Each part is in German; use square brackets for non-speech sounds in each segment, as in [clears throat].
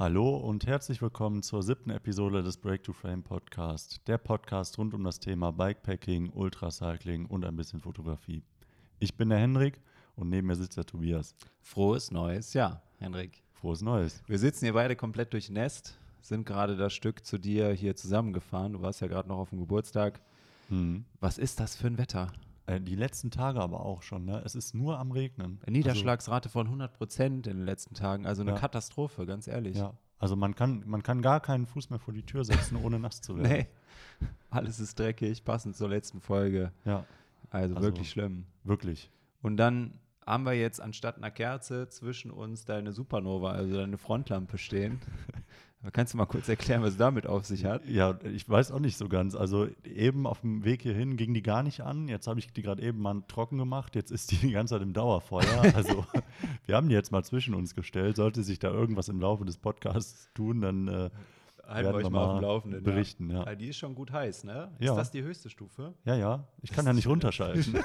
Hallo und herzlich willkommen zur siebten Episode des Break to Frame Podcast, der Podcast rund um das Thema Bikepacking, Ultracycling und ein bisschen Fotografie. Ich bin der Henrik und neben mir sitzt der Tobias. Frohes neues Jahr, Henrik. Frohes Neues. Wir sitzen hier beide komplett durchnässt, sind gerade das Stück zu dir hier zusammengefahren. Du warst ja gerade noch auf dem Geburtstag. Hm. Was ist das für ein Wetter? Äh, die letzten Tage aber auch schon, ne? Es ist nur am Regnen. Eine Niederschlagsrate von 100 Prozent in den letzten Tagen. Also eine Ja. Katastrophe, ganz ehrlich. Also, ja. Also man kann, man kann gar keinen Fuß mehr vor die Tür setzen, ohne nass zu werden. [laughs] Nee. Alles ist dreckig, passend zur letzten Folge. Ja, Also, Also- wirklich schlimm. wirklich. Und dann haben wir jetzt anstatt einer Kerze zwischen uns deine Supernova, also deine Frontlampe stehen. [laughs] Aber Kannst du mal kurz erklären, was damit auf sich hat? Ja, ich weiß auch nicht so ganz. Also eben auf dem Weg hierhin ging die gar nicht an. Jetzt habe ich die gerade eben mal trocken gemacht. Jetzt ist die die ganze Zeit im Dauerfeuer. [laughs] Also wir haben die jetzt mal zwischen uns gestellt. Sollte sich da irgendwas im Laufe des Podcasts tun, dann äh, Halten Werden wir euch mal auf dem Laufenden. berichten, ja. Ah, Die ist schon gut heiß, ne? Ist Ja. das die höchste Stufe? ja, ja, ich kann ja nicht runterschalten. [laughs]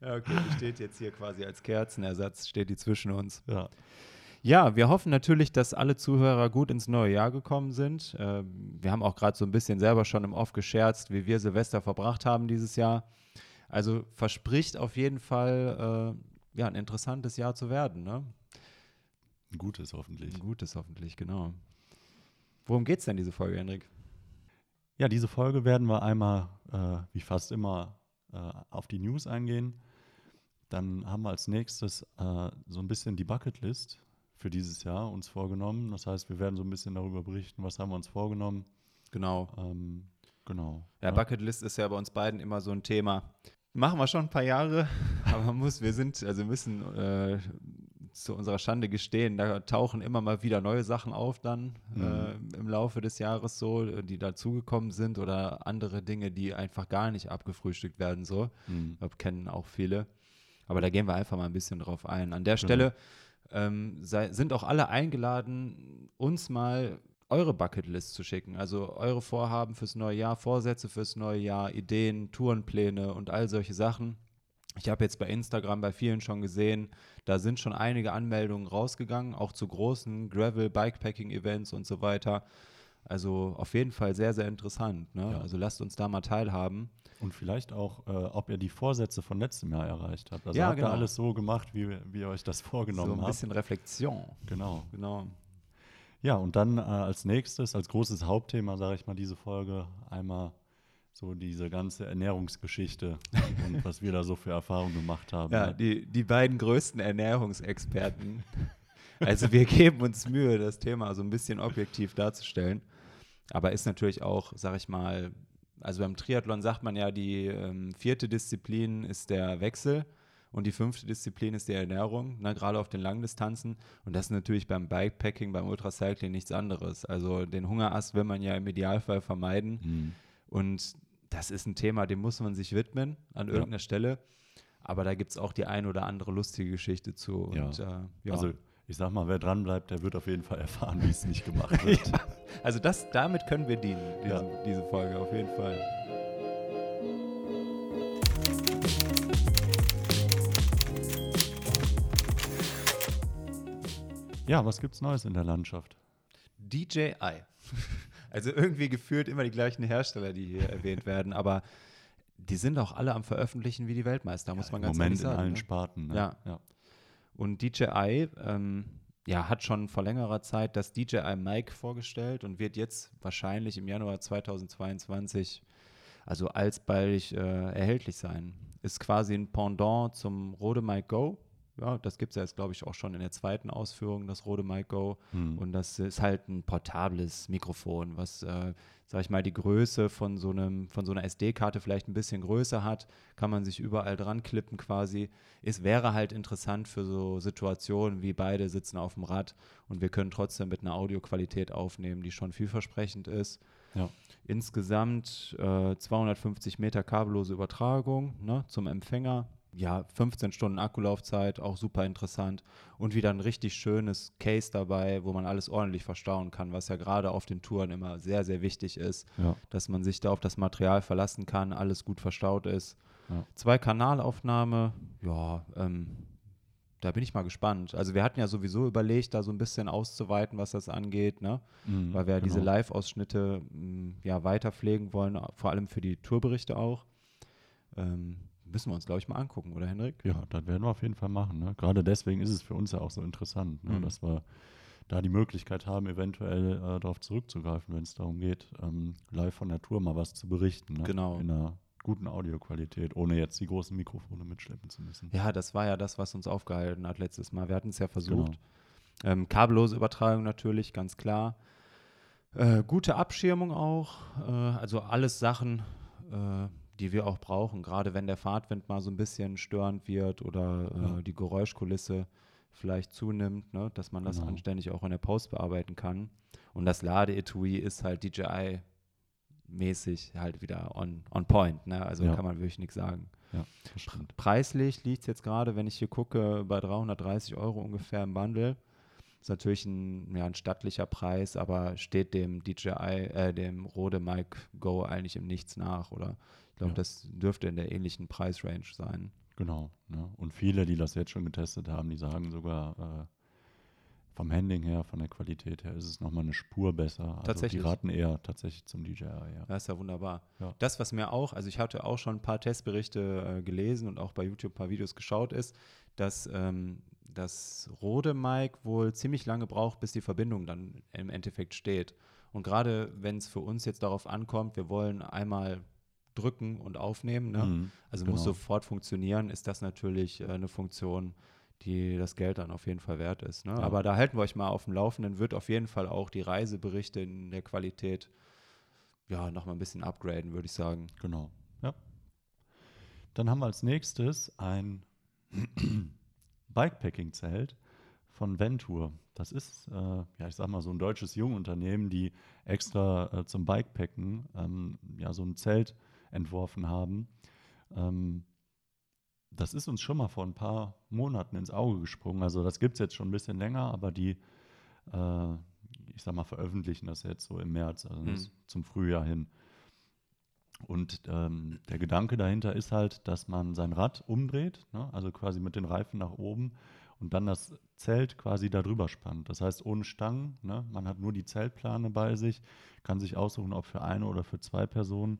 Ja, okay, die steht jetzt hier quasi als Kerzenersatz, steht die zwischen uns. ja. Ja, wir hoffen natürlich, dass alle Zuhörer gut ins neue Jahr gekommen sind. Ähm, wir haben auch gerade so ein bisschen selber schon im Off gescherzt, wie wir Silvester verbracht haben dieses Jahr. Also verspricht auf jeden Fall äh, ja, ein interessantes Jahr zu werden. Ne? Ein gutes hoffentlich. Ein gutes hoffentlich, genau. Worum geht es denn diese Folge, Henrik? Ja, diese Folge werden wir einmal, äh, wie fast immer, äh, auf die News eingehen. Dann haben wir als nächstes äh, so ein bisschen die Bucketlist für dieses Jahr uns vorgenommen. Das heißt, wir werden so ein bisschen darüber berichten, was haben wir uns vorgenommen. Genau. Ähm, genau. Ja, Bucketlist ist ja bei uns beiden immer so ein Thema. Machen wir schon ein paar Jahre, [laughs] aber muss, wir sind, also müssen äh, zu unserer Schande gestehen, da tauchen immer mal wieder neue Sachen auf dann äh, im Laufe des Jahres so, die dazugekommen sind oder andere Dinge, die einfach gar nicht abgefrühstückt werden so. Mhm. Ich glaube, kennen auch viele. Aber da gehen wir einfach mal ein bisschen drauf ein. An der Stelle ähm, sei, sind auch alle eingeladen, uns mal eure Bucketlist zu schicken. Also eure Vorhaben fürs neue Jahr, Vorsätze fürs neue Jahr, Ideen, Tourenpläne und all solche Sachen. Ich habe jetzt bei Instagram bei vielen schon gesehen, da sind schon einige Anmeldungen rausgegangen, auch zu großen Gravel, Bikepacking-Events und so weiter. Also auf jeden Fall sehr, sehr interessant. Ne? Ja. Also lasst uns da mal teilhaben. Und vielleicht auch, äh, ob ihr die Vorsätze von letztem Jahr erreicht habt. Also Ja, habt ihr genau. alles so gemacht, wie, wie ihr euch das vorgenommen so ein habt. bisschen Reflexion. Genau. Genau. Ja, und dann äh, als nächstes, als großes Hauptthema, sage ich mal, diese Folge einmal so diese ganze Ernährungsgeschichte [laughs] und was wir da so für Erfahrungen gemacht haben. Ja, ne? die, die beiden größten Ernährungsexperten. Also wir geben uns Mühe, das Thema so ein bisschen objektiv darzustellen. Aber ist natürlich auch, sag ich mal, also beim Triathlon sagt man ja, die ähm, vierte Disziplin ist der Wechsel und die fünfte Disziplin ist die Ernährung, ne, gerade auf den Langdistanzen. Und das ist natürlich beim Bikepacking, beim Ultracycling nichts anderes. Also den Hungerast will man ja im Idealfall vermeiden. Mhm. Und das ist ein Thema, dem muss man sich widmen an Ja. irgendeiner Stelle. Aber da gibt es auch die ein oder andere lustige Geschichte zu. Ja. Und, äh, ja. Also ich sag mal, wer dran bleibt, der wird auf jeden Fall erfahren, wie es nicht gemacht [laughs] wird. Also das, damit können wir dienen, diese, Ja. diese Folge, auf jeden Fall. Ja, was gibt's Neues in der Landschaft? DJI. [laughs] Also irgendwie gefühlt immer die gleichen Hersteller, die hier erwähnt [laughs] werden, aber die sind auch alle am Veröffentlichen wie die Weltmeister, muss man Im ganz Moment ehrlich in sagen. allen ne? Sparten. Ne? Ja. ja. Und DJI ähm, ja, hat schon vor längerer Zeit das DJI Mic vorgestellt und wird jetzt wahrscheinlich im Januar 2022 also alsbald äh, erhältlich sein. Ist quasi ein Pendant zum Rode Mic Go. Ja, das gibt es ja jetzt, glaube ich, auch schon in der zweiten Ausführung, das Rode Mic Go. Hm. Und das ist halt ein portables Mikrofon, was, äh, sag ich mal, die Größe von so, einem, von so einer SD-Karte vielleicht ein bisschen größer hat. Kann man sich überall dran klippen quasi. Es wäre halt interessant für so Situationen, wie beide sitzen auf dem Rad und wir können trotzdem mit einer Audioqualität aufnehmen, die schon vielversprechend ist. Ja. Insgesamt äh, 250 Meter kabellose Übertragung ne, zum Empfänger. Ja, 15 Stunden Akkulaufzeit, auch super interessant. Und wieder ein richtig schönes Case dabei, wo man alles ordentlich verstauen kann, was ja gerade auf den Touren immer sehr, sehr wichtig ist, Ja. dass man sich da auf das Material verlassen kann, alles gut verstaut ist. Ja. Zwei Kanalaufnahme, ja, ähm, da bin ich mal gespannt. Also wir hatten ja sowieso überlegt, da so ein bisschen auszuweiten, was das angeht, ne? Mhm, weil wir ja diese genau. Live-Ausschnitte mh, ja weiter pflegen wollen, vor allem für die Tourberichte auch. Ähm, müssen wir uns, glaube ich, mal angucken, oder Henrik? Ja, das werden wir auf jeden Fall machen. Ne? Gerade deswegen ist es für uns ja auch so interessant, ne? Mhm. dass wir da die Möglichkeit haben, eventuell äh, darauf zurückzugreifen, wenn es darum geht, ähm, live von der Tour mal was zu berichten. Ne? Genau. In einer guten Audioqualität, ohne jetzt die großen Mikrofone mitschleppen zu müssen. Ja, das war ja das, was uns aufgehalten hat letztes Mal. Wir hatten es ja versucht. Genau. Ähm, kabellose Übertragung natürlich, ganz klar. Äh, gute Abschirmung auch. Äh, also alles Sachen, äh, die wir auch brauchen, gerade wenn der Fahrtwind mal so ein bisschen störend wird oder äh, Ja. die Geräuschkulisse vielleicht zunimmt, ne, dass man das Genau. anständig auch in der Post bearbeiten kann. Und das Lade-Etui ist halt DJI-mäßig halt wieder on, on point. Ne? Also Ja. kann man wirklich nichts sagen. Ja. Preislich liegt es jetzt gerade, wenn ich hier gucke, bei 330 Euro ungefähr im Bundle. Ist natürlich ein, ja, ein stattlicher Preis, aber steht dem DJI, äh, dem Rode Mic Go eigentlich im Nichts nach, oder? Ich glaube, Ja. das dürfte in der ähnlichen Preisrange sein. Genau. Ne? Und viele, die das jetzt schon getestet haben, die sagen sogar, äh, vom Handling her, von der Qualität her, ist es nochmal eine Spur besser. Also Tatsächlich. Die raten eher tatsächlich zum DJI, ja. Das ist ja wunderbar. Ja. Das, was mir auch, also ich hatte auch schon ein paar Testberichte äh, gelesen und auch bei YouTube ein paar Videos geschaut, ist, dass ähm, das Rode Mic wohl ziemlich lange braucht, bis die Verbindung dann im Endeffekt steht. Und gerade wenn es für uns jetzt darauf ankommt, wir wollen einmal drücken und aufnehmen, ne? Mhm, also muss genau. sofort funktionieren, ist das natürlich äh, eine Funktion, die das Geld dann auf jeden Fall wert ist. Ne? Ja. Aber da halten wir euch mal auf dem Laufenden, wird auf jeden Fall auch die Reiseberichte in der Qualität ja, nochmal ein bisschen upgraden, würde ich sagen. Genau, ja. Dann haben wir als nächstes ein [clears throat] Bikepacking-Zelt von Ventur. Das ist, äh, ja, ich sag mal, so ein deutsches Jungunternehmen, die extra äh, zum Bikepacken ähm, ja, so ein Zelt entworfen haben. Ähm, das ist uns schon mal vor ein paar Monaten ins Auge gesprungen. Also das gibt es jetzt schon ein bisschen länger, aber die, äh, ich sag mal, veröffentlichen das jetzt so im März, also Mhm. zum Frühjahr hin. Und ähm, der Gedanke dahinter ist halt, dass man sein Rad umdreht, ne? also quasi mit den Reifen nach oben und dann das Zelt quasi da drüber spannt. Das heißt, ohne Stangen, ne? man hat nur die Zeltplane bei sich, kann sich aussuchen, ob für eine oder für zwei Personen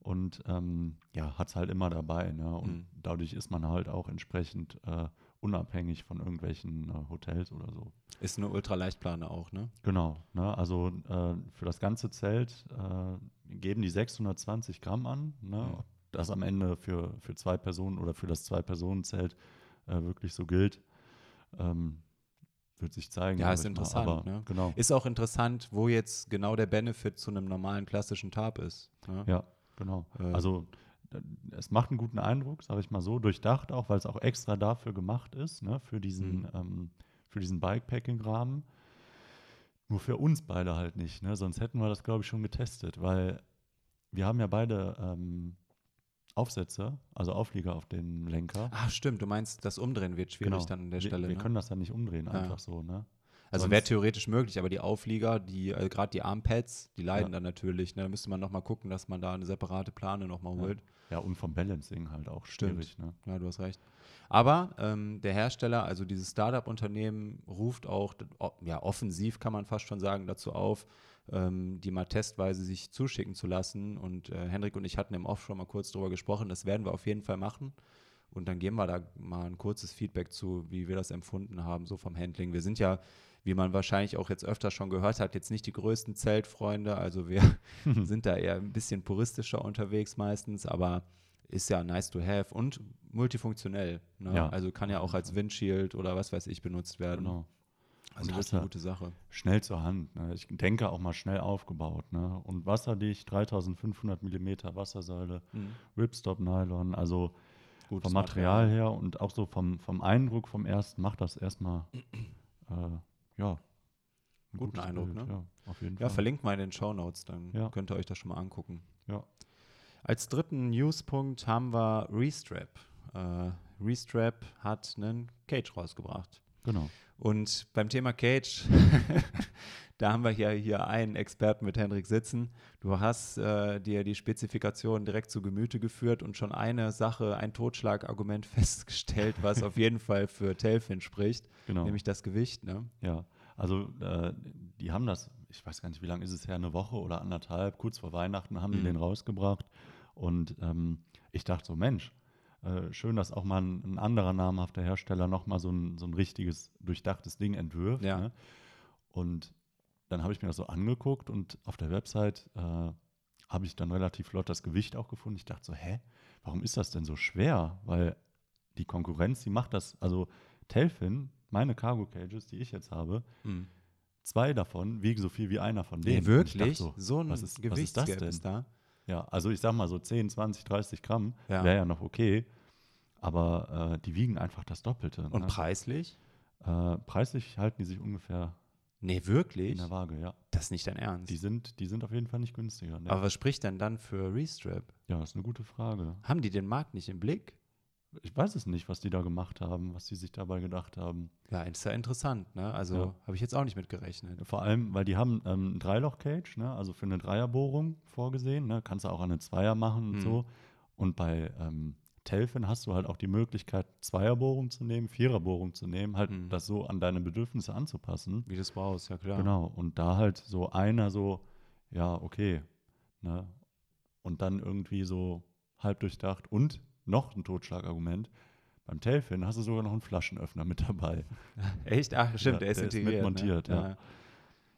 und ähm, ja, hat es halt immer dabei. Ne? Und Mhm. dadurch ist man halt auch entsprechend äh, unabhängig von irgendwelchen äh, Hotels oder so. Ist eine Ultraleichtplane auch, ne? Genau, ne? also äh, für das ganze Zelt äh, geben die 620 Gramm an. Ne? Mhm. Ob das am Ende für, für zwei Personen oder für das Zwei-Personen-Zelt äh, wirklich so gilt, ähm, wird sich zeigen. Ja, ist mal. interessant, Aber, ne? Genau, Ist auch interessant, wo jetzt genau der Benefit zu einem normalen klassischen Tarp ist. Ne? ja, genau. Äh, Also es macht einen guten Eindruck, sage ich mal so, durchdacht auch, weil es auch extra dafür gemacht ist, ne? für diesen, Mhm. ähm, für diesen Bikepacking-Rahmen. Nur für uns beide halt nicht, ne? sonst hätten wir das, glaube ich, schon getestet, weil wir haben ja beide ähm, Aufsätze, also Auflieger auf den Lenker. Ah, stimmt, du meinst, das Umdrehen wird schwierig Genau. dann an der wir, Stelle. Wir ne? können das ja nicht umdrehen, Ja. einfach so. Ne? Also wäre theoretisch möglich, aber die Auflieger, die äh, gerade die Armpads, die leiden Ja. dann natürlich. Ne? Da müsste man nochmal gucken, dass man da eine separate Plane nochmal Ja. holt. Ja, und vom Balancing halt auch Stimmt. schwierig. Ne? Ja, du hast recht. Aber ähm, der Hersteller, also dieses Startup-Unternehmen, ruft auch ja, offensiv, kann man fast schon sagen, dazu auf, ähm, die mal testweise sich zuschicken zu lassen. Und äh, Henrik und ich hatten im Off schon mal kurz drüber gesprochen. Das werden wir auf jeden Fall machen. Und dann geben wir da mal ein kurzes Feedback zu, wie wir das empfunden haben, so vom Handling. Wir sind ja, wie man wahrscheinlich auch jetzt öfter schon gehört hat, jetzt nicht die größten Zeltfreunde. Also wir [laughs] sind da eher ein bisschen puristischer unterwegs meistens, aber ist ja nice to have und multifunktionell. Ne? Ja. Also kann ja auch als Windshield oder was weiß ich benutzt werden. Genau. Also Und das ist eine gute Sache. schnell zur Hand. Ne? Ich denke auch mal schnell aufgebaut. Ne? Und wasserdicht, 3500 Millimeter Wassersäule, Ripstop Nylon, also Gutes vom Material her und auch so vom, vom Eindruck vom ersten macht das erstmal äh, ja. ein Guten Eindruck, Bild, ne? Ja, auf jeden Ja, Fall. verlinkt mal in den Show Notes, dann Ja. könnt ihr euch das schon mal angucken. Ja. Als dritten Newspunkt haben wir Restrap. Äh, Restrap hat einen Cage rausgebracht. Genau. Und beim Thema Cage, [laughs] da haben wir hier, hier einen Experten mit Hendrik sitzen. Du hast äh, dir die Spezifikation direkt zu Gemüte geführt und schon eine Sache, ein Totschlagargument [laughs] festgestellt, was auf jeden Fall für Telfin spricht, Genau. nämlich das Gewicht. Ne? Ja, also äh, die haben das, ich weiß gar nicht, wie lange ist es her, eine Woche oder anderthalb, kurz vor Weihnachten haben die Mhm. den rausgebracht. Und ähm, ich dachte so, Mensch, äh, schön, dass auch mal ein, ein anderer namhafter Hersteller nochmal so ein, so ein richtiges, durchdachtes Ding entwirft. Ja. Ne? Und dann habe ich mir das so angeguckt und auf der Website äh, habe ich dann relativ flott das Gewicht auch gefunden. Ich dachte so, hä, warum ist das denn so schwer? Weil die Konkurrenz, die macht das, also Telfin, meine Cargo Cages, die ich jetzt habe, zwei davon wiegen so viel wie einer von denen. Nee, wirklich? So, So, ein was ist- was ist das Gewichtsgap denn? ist da. Ja, also ich sag mal so 10, 20, 30 Gramm Ja. wäre ja noch okay. Aber äh, die wiegen einfach das Doppelte. Und ne? preislich? äh, preislich halten die sich ungefähr Nee, in wirklich? der Waage, ja. Das ist nicht dein Ernst. Die sind, die sind auf jeden Fall nicht günstiger. Ne? Aber was spricht denn dann für Restrap? ja, das ist eine gute Frage. Haben die den Markt nicht im Blick? Ich weiß es nicht, was die da gemacht haben, was die sich dabei gedacht haben. Ja, ist ja interessant, ne? Also Ja. habe ich jetzt auch nicht mit gerechnet. Vor allem, weil die haben ähm, ein Dreiloch-Cage, ne? also für eine Dreierbohrung vorgesehen. Ne? Kannst du auch an eine Zweier machen und Mhm. so. Und bei ähm, Telfin hast du halt auch die Möglichkeit, Zweierbohrung zu nehmen, Viererbohrung zu nehmen, halt Mhm. das so an deine Bedürfnisse anzupassen. Wie du es brauchst, ja klar. Genau. Und da halt so einer so, ja, okay. Ne? Und dann irgendwie so halb durchdacht. Und noch ein Totschlagargument. Beim Telfin hast du sogar noch einen Flaschenöffner mit dabei. [laughs] Echt? Ach, stimmt, Ja, der ist der ist integriert. mit montiert, ne? ja.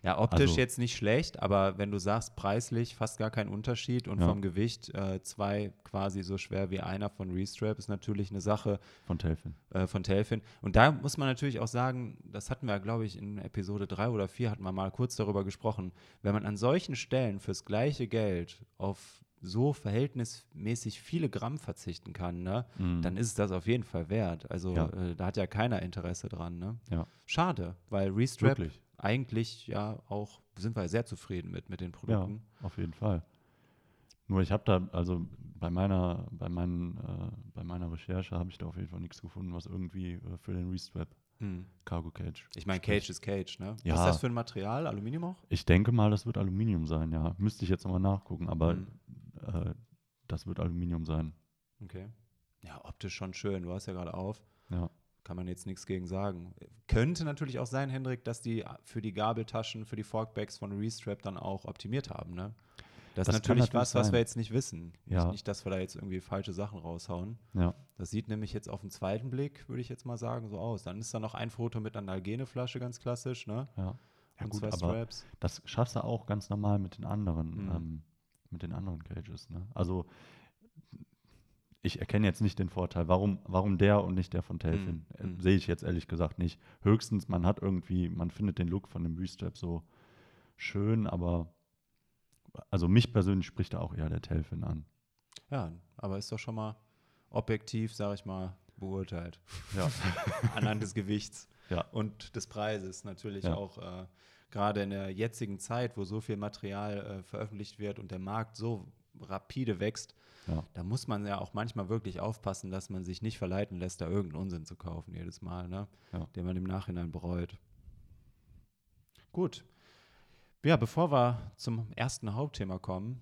Ja, optisch Also- jetzt nicht schlecht, aber wenn du sagst, preislich fast gar kein Unterschied und Ja. vom Gewicht äh, zwei quasi so schwer wie einer von Restrap, ist natürlich eine Sache Von Telfin. äh, von Telfin. Und da muss man natürlich auch sagen, das hatten wir, glaube ich, in Episode 3 oder 4 hatten wir mal kurz darüber gesprochen, wenn man an solchen Stellen fürs gleiche Geld auf so verhältnismäßig viele Gramm verzichten kann, ne, Mhm. dann ist es das auf jeden Fall wert. Also Ja. äh, da hat ja keiner Interesse dran. Ne? Ja. Schade, weil Restrap Wirklich. eigentlich ja auch, sind wir sehr zufrieden mit, mit den Produkten. Auf jeden Fall. Nur ich habe da, also bei meiner, bei meinen, äh, bei meiner Recherche habe ich da auf jeden Fall nichts gefunden, was irgendwie äh, für den Restrap Hm. Cargo Cage. Ich meine. Cage ist Cage, ne? Ja. Was ist das für ein Material? Aluminium auch? Ich denke mal, das wird Aluminium sein, ja. Müsste ich jetzt nochmal nachgucken, aber Hm. Äh, das wird Aluminium sein. Okay. Ja, optisch schon schön. Du hast ja gerade auf. Ja. Kann man jetzt nichts gegen sagen. Könnte natürlich auch sein, Hendrik, dass die für die Gabeltaschen, für die Forkbacks von Restrap dann auch optimiert haben, ne? Das, Das ist natürlich natürlich was, was sein. wir jetzt nicht wissen. Ja. Nicht, dass wir da jetzt irgendwie falsche Sachen raushauen. Ja. Das sieht nämlich jetzt auf den zweiten Blick, würde ich jetzt mal sagen, so aus. Dann ist da noch ein Foto mit einer Algene-Flasche, ganz klassisch, ne? Ja. Ja, gut, aber das schaffst du auch ganz normal mit den anderen, Mhm. ähm, mit den anderen Cages. Ne? Also ich erkenne jetzt nicht den Vorteil, warum, warum der und nicht der von Telfin. Mhm. Sehe ich jetzt ehrlich gesagt nicht. Höchstens, man hat irgendwie, man findet den Look von dem Restrap so schön, aber also mich persönlich spricht da auch eher der Telfin an. Ja, aber ist doch schon mal objektiv, sage ich mal, beurteilt. Ja. [laughs] Anhand des Gewichts Ja. und des Preises natürlich Ja. auch. Äh, Gerade in der jetzigen Zeit, wo so viel Material äh, veröffentlicht wird und der Markt so rapide wächst, Ja. da muss man ja auch manchmal wirklich aufpassen, dass man sich nicht verleiten lässt, da irgendeinen Unsinn zu kaufen jedes Mal, ne? Ja. den man im Nachhinein bereut. Gut. Ja, bevor wir zum ersten Hauptthema kommen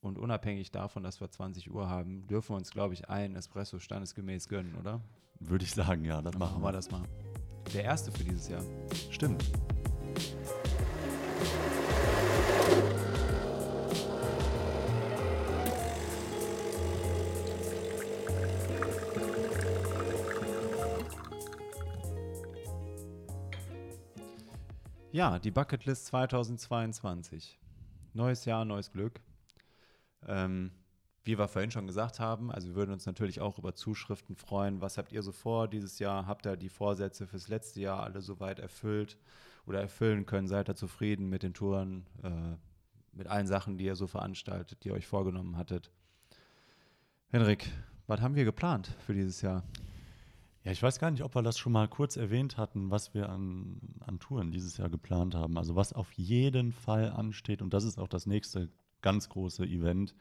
und unabhängig davon, dass wir 20 Uhr haben, dürfen wir uns, glaube ich, einen Espresso standesgemäß gönnen, oder? Würde ich sagen, ja, das Dann machen wir. das mal. Der erste für dieses Jahr. Stimmt. Ja, die Bucketlist 2022. Neues Jahr, neues Glück. Ähm, wie wir vorhin schon gesagt haben, also wir würden uns natürlich auch über Zuschriften freuen. Was habt ihr so vor dieses Jahr? Habt ihr die Vorsätze fürs letzte Jahr alle soweit erfüllt oder erfüllen können? Seid ihr zufrieden mit den Touren, äh, mit allen Sachen, die ihr so veranstaltet, die ihr euch vorgenommen hattet? Henrik, was haben wir geplant für dieses Jahr? Ja, ich weiß gar nicht, ob wir das schon mal kurz erwähnt hatten, was wir an, an Touren dieses Jahr geplant haben. Also was auf jeden Fall ansteht, und das ist auch das nächste ganz große Event,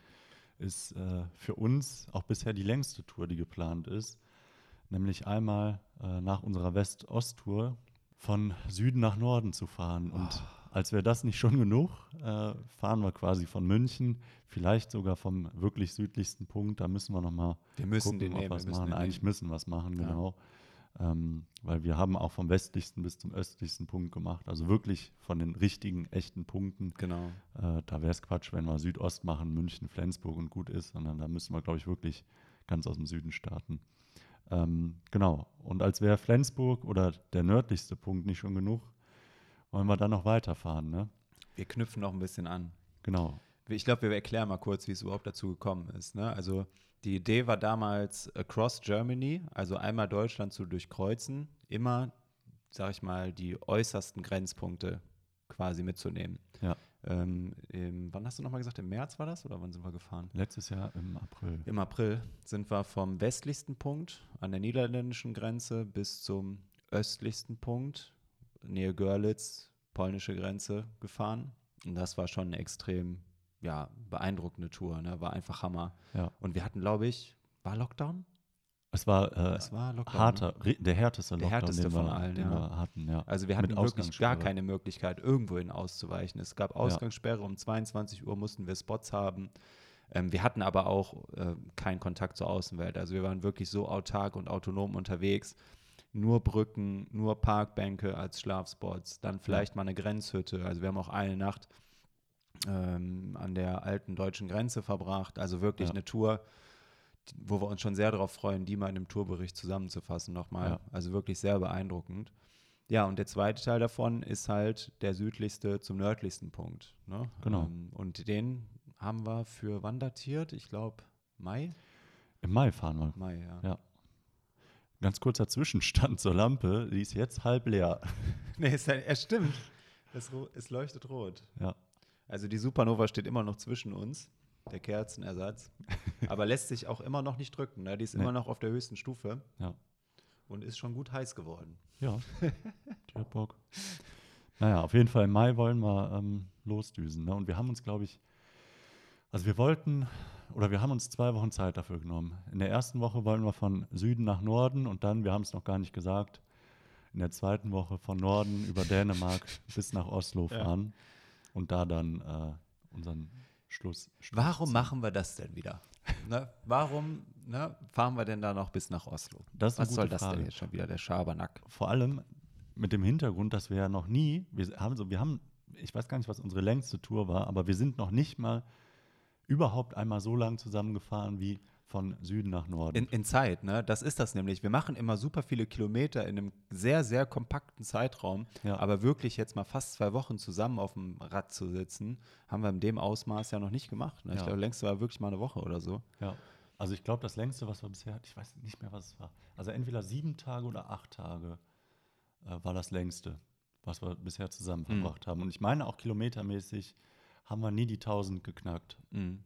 ist äh, für uns auch bisher die längste Tour, die geplant ist. nämlich einmal äh, nach unserer West-Ost-Tour von Süden nach Norden zu fahren. Und als wäre das nicht schon genug, äh, fahren wir quasi von München, vielleicht sogar vom wirklich südlichsten Punkt. Da müssen wir nochmal Wir müssen gucken, den ob was wir machen. Eigentlich nehmen. müssen wir was machen, Ja. genau. Ähm, weil wir haben auch vom westlichsten bis zum östlichsten Punkt gemacht. Also wirklich von den richtigen, echten Punkten. Genau. Äh, da wäre es Quatsch, wenn wir Südost machen, München, Flensburg und gut ist, sondern da müssen wir, glaube ich, wirklich ganz aus dem Süden starten. Ähm, genau. Und als wäre Flensburg oder der nördlichste Punkt nicht schon genug, wollen wir dann noch weiterfahren, ne? Wir knüpfen noch ein bisschen an. Genau. Ich glaube, wir erklären mal kurz, wie es überhaupt dazu gekommen ist. Ne? Also die Idee war damals across Germany, also einmal Deutschland zu durchkreuzen, immer, sag ich mal, die äußersten Grenzpunkte quasi mitzunehmen. Ja. Ähm, im, wann hast du nochmal gesagt? Im März war das oder wann sind wir gefahren? Letztes Jahr im April. Im April sind wir vom westlichsten Punkt an der niederländischen Grenze bis zum östlichsten Punkt, Nähe Görlitz, polnische Grenze, gefahren. Und das war schon eine extrem ja, beeindruckende Tour. Ne? War einfach Hammer. Ja. Und wir hatten, glaube ich, war Lockdown? Es war, äh, Es war Lockdown. Ne? harter, re- der härteste Der Lockdown, härteste den, von wir, allen, den ja. wir hatten. Ja. Also wir hatten wirklich gar keine Möglichkeit, irgendwohin auszuweichen. Es gab Ausgangssperre, um 22 Uhr mussten wir Spots haben. Ähm, wir hatten aber auch äh, keinen Kontakt zur Außenwelt. Also wir waren wirklich so autark und autonom unterwegs. Nur Brücken, nur Parkbänke als Schlafspots, dann vielleicht mal eine Grenzhütte. Also wir haben auch eine Nacht ähm, an der alten deutschen Grenze verbracht. Also wirklich Ja. eine Tour, wo wir uns schon sehr darauf freuen, die mal in einem Tourbericht zusammenzufassen nochmal. Ja. Also wirklich sehr beeindruckend. Ja, und der zweite Teil davon ist halt der südlichste zum nördlichsten Punkt. Ne? Genau. Ähm, und den haben wir für wann datiert? Ich glaube Mai? Im Mai fahren wir. Mai, ja. Ja. Ganz kurzer Zwischenstand zur Lampe, die ist jetzt halb leer. [laughs] Nee, es, es stimmt. Es, es leuchtet rot. Ja. Also die Supernova steht immer noch zwischen uns, der Kerzenersatz. [laughs] aber lässt sich auch immer noch nicht drücken. Ne? Die ist Nee. immer noch auf der höchsten Stufe Ja. und ist schon gut heiß geworden. Ja, [laughs] die hat Bock. Naja, auf jeden Fall im Mai wollen wir ähm, losdüsen. Ne? Und wir haben uns, glaube ich, also wir wollten, oder wir haben uns zwei Wochen Zeit dafür genommen. In der ersten Woche wollen wir von Süden nach Norden und dann, wir haben es noch gar nicht gesagt, in der zweiten Woche von Norden über Dänemark [laughs] bis nach Oslo Ja. fahren und da dann äh, unseren Schluss. Schluss Warum machen wir das denn wieder? ne? Warum ne, fahren wir denn da noch bis nach Oslo? Das Was soll das Frage. denn jetzt schon wieder, der Schabernack? vor allem mit dem Hintergrund, dass wir ja noch nie, wir haben so, wir haben, ich weiß gar nicht, was unsere längste Tour war, aber wir sind noch nicht mal überhaupt einmal so lang zusammengefahren wie von Süden nach Norden. In, in Zeit, ne? Das ist das nämlich. Wir machen immer super viele Kilometer in einem sehr, sehr kompakten Zeitraum. Ja. Aber wirklich jetzt mal fast zwei Wochen zusammen auf dem Rad zu sitzen, haben wir in dem Ausmaß ja noch nicht gemacht. Ne? Ich Ja. glaube, längst war wirklich mal eine Woche oder so. ja. Also ich glaube, das längste, was wir bisher hatten, ich weiß nicht mehr, was es war. Also entweder sieben Tage oder acht Tage äh, war das längste, was wir bisher zusammen Mhm. verbracht haben. Und ich meine auch kilometermäßig haben wir nie die 1000 geknackt. Mhm.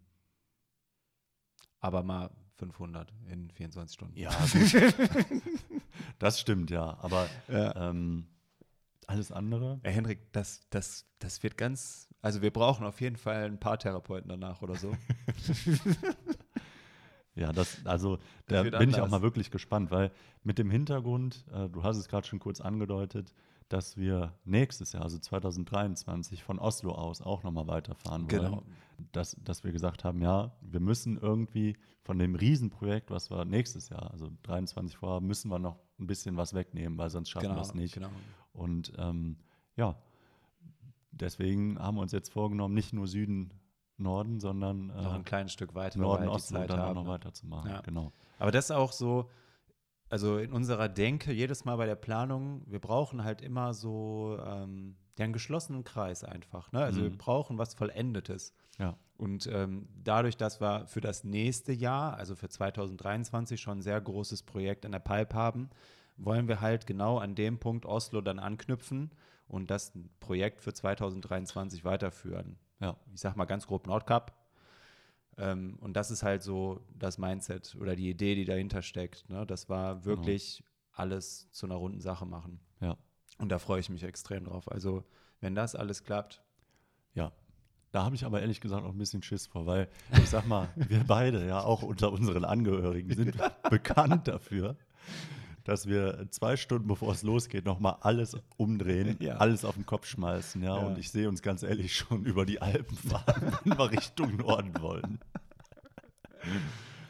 Aber mal 500 in 24 Stunden. Ja, [laughs] das stimmt, ja. Aber Ja. ähm, alles andere Herr Henrik, das, das, das wird ganz. Also, wir brauchen auf jeden Fall ein paar Therapeuten danach oder so. [laughs] Ja, das, also da wird bin ich auch anders. mal wirklich gespannt, weil mit dem Hintergrund, äh, du hast es gerade schon kurz angedeutet, dass wir nächstes Jahr, also 2023, von Oslo aus auch nochmal weiterfahren wollen. Genau. Dass, dass wir gesagt haben, ja, wir müssen irgendwie von dem Riesenprojekt, was wir nächstes Jahr, also 23 vorhaben, müssen wir noch ein bisschen was wegnehmen, weil sonst schaffen wir es nicht. Genau. Und ähm, ja, deswegen haben wir uns jetzt vorgenommen, nicht nur Süden, Norden, sondern Noch äh, ein kleines Stück weiter, Norden, Oslo Zeit dann haben. noch ne? weiterzumachen. Ja. Genau. Aber das ist auch so, also in unserer Denke, jedes Mal bei der Planung, wir brauchen halt immer so ähm, ja, einen geschlossenen Kreis einfach. Ne? Also wir Mhm. brauchen was Vollendetes. Ja. Und ähm, dadurch, dass wir für das nächste Jahr, also für 2023, schon ein sehr großes Projekt in der Pipe haben, wollen wir halt genau an dem Punkt Oslo dann anknüpfen und das Projekt für 2023 weiterführen. Ja. Ich sag mal ganz grob Nordcup. Ähm, und das ist halt so das Mindset oder die Idee, die dahinter steckt. Ne? Das war wirklich alles zu einer runden Sache machen. Ja. Und da freue ich mich extrem drauf. Also, wenn das alles klappt, Ja. Da habe ich aber ehrlich gesagt auch ein bisschen Schiss vor, weil ich sag mal, [laughs] wir beide ja auch unter unseren Angehörigen sind [laughs] bekannt dafür, dass wir zwei Stunden bevor es losgeht, nochmal alles umdrehen, Ja. alles auf den Kopf schmeißen, ja? Ja. Und ich sehe uns ganz ehrlich schon über die Alpen fahren, [laughs] wenn wir Richtung Norden wollen. [laughs]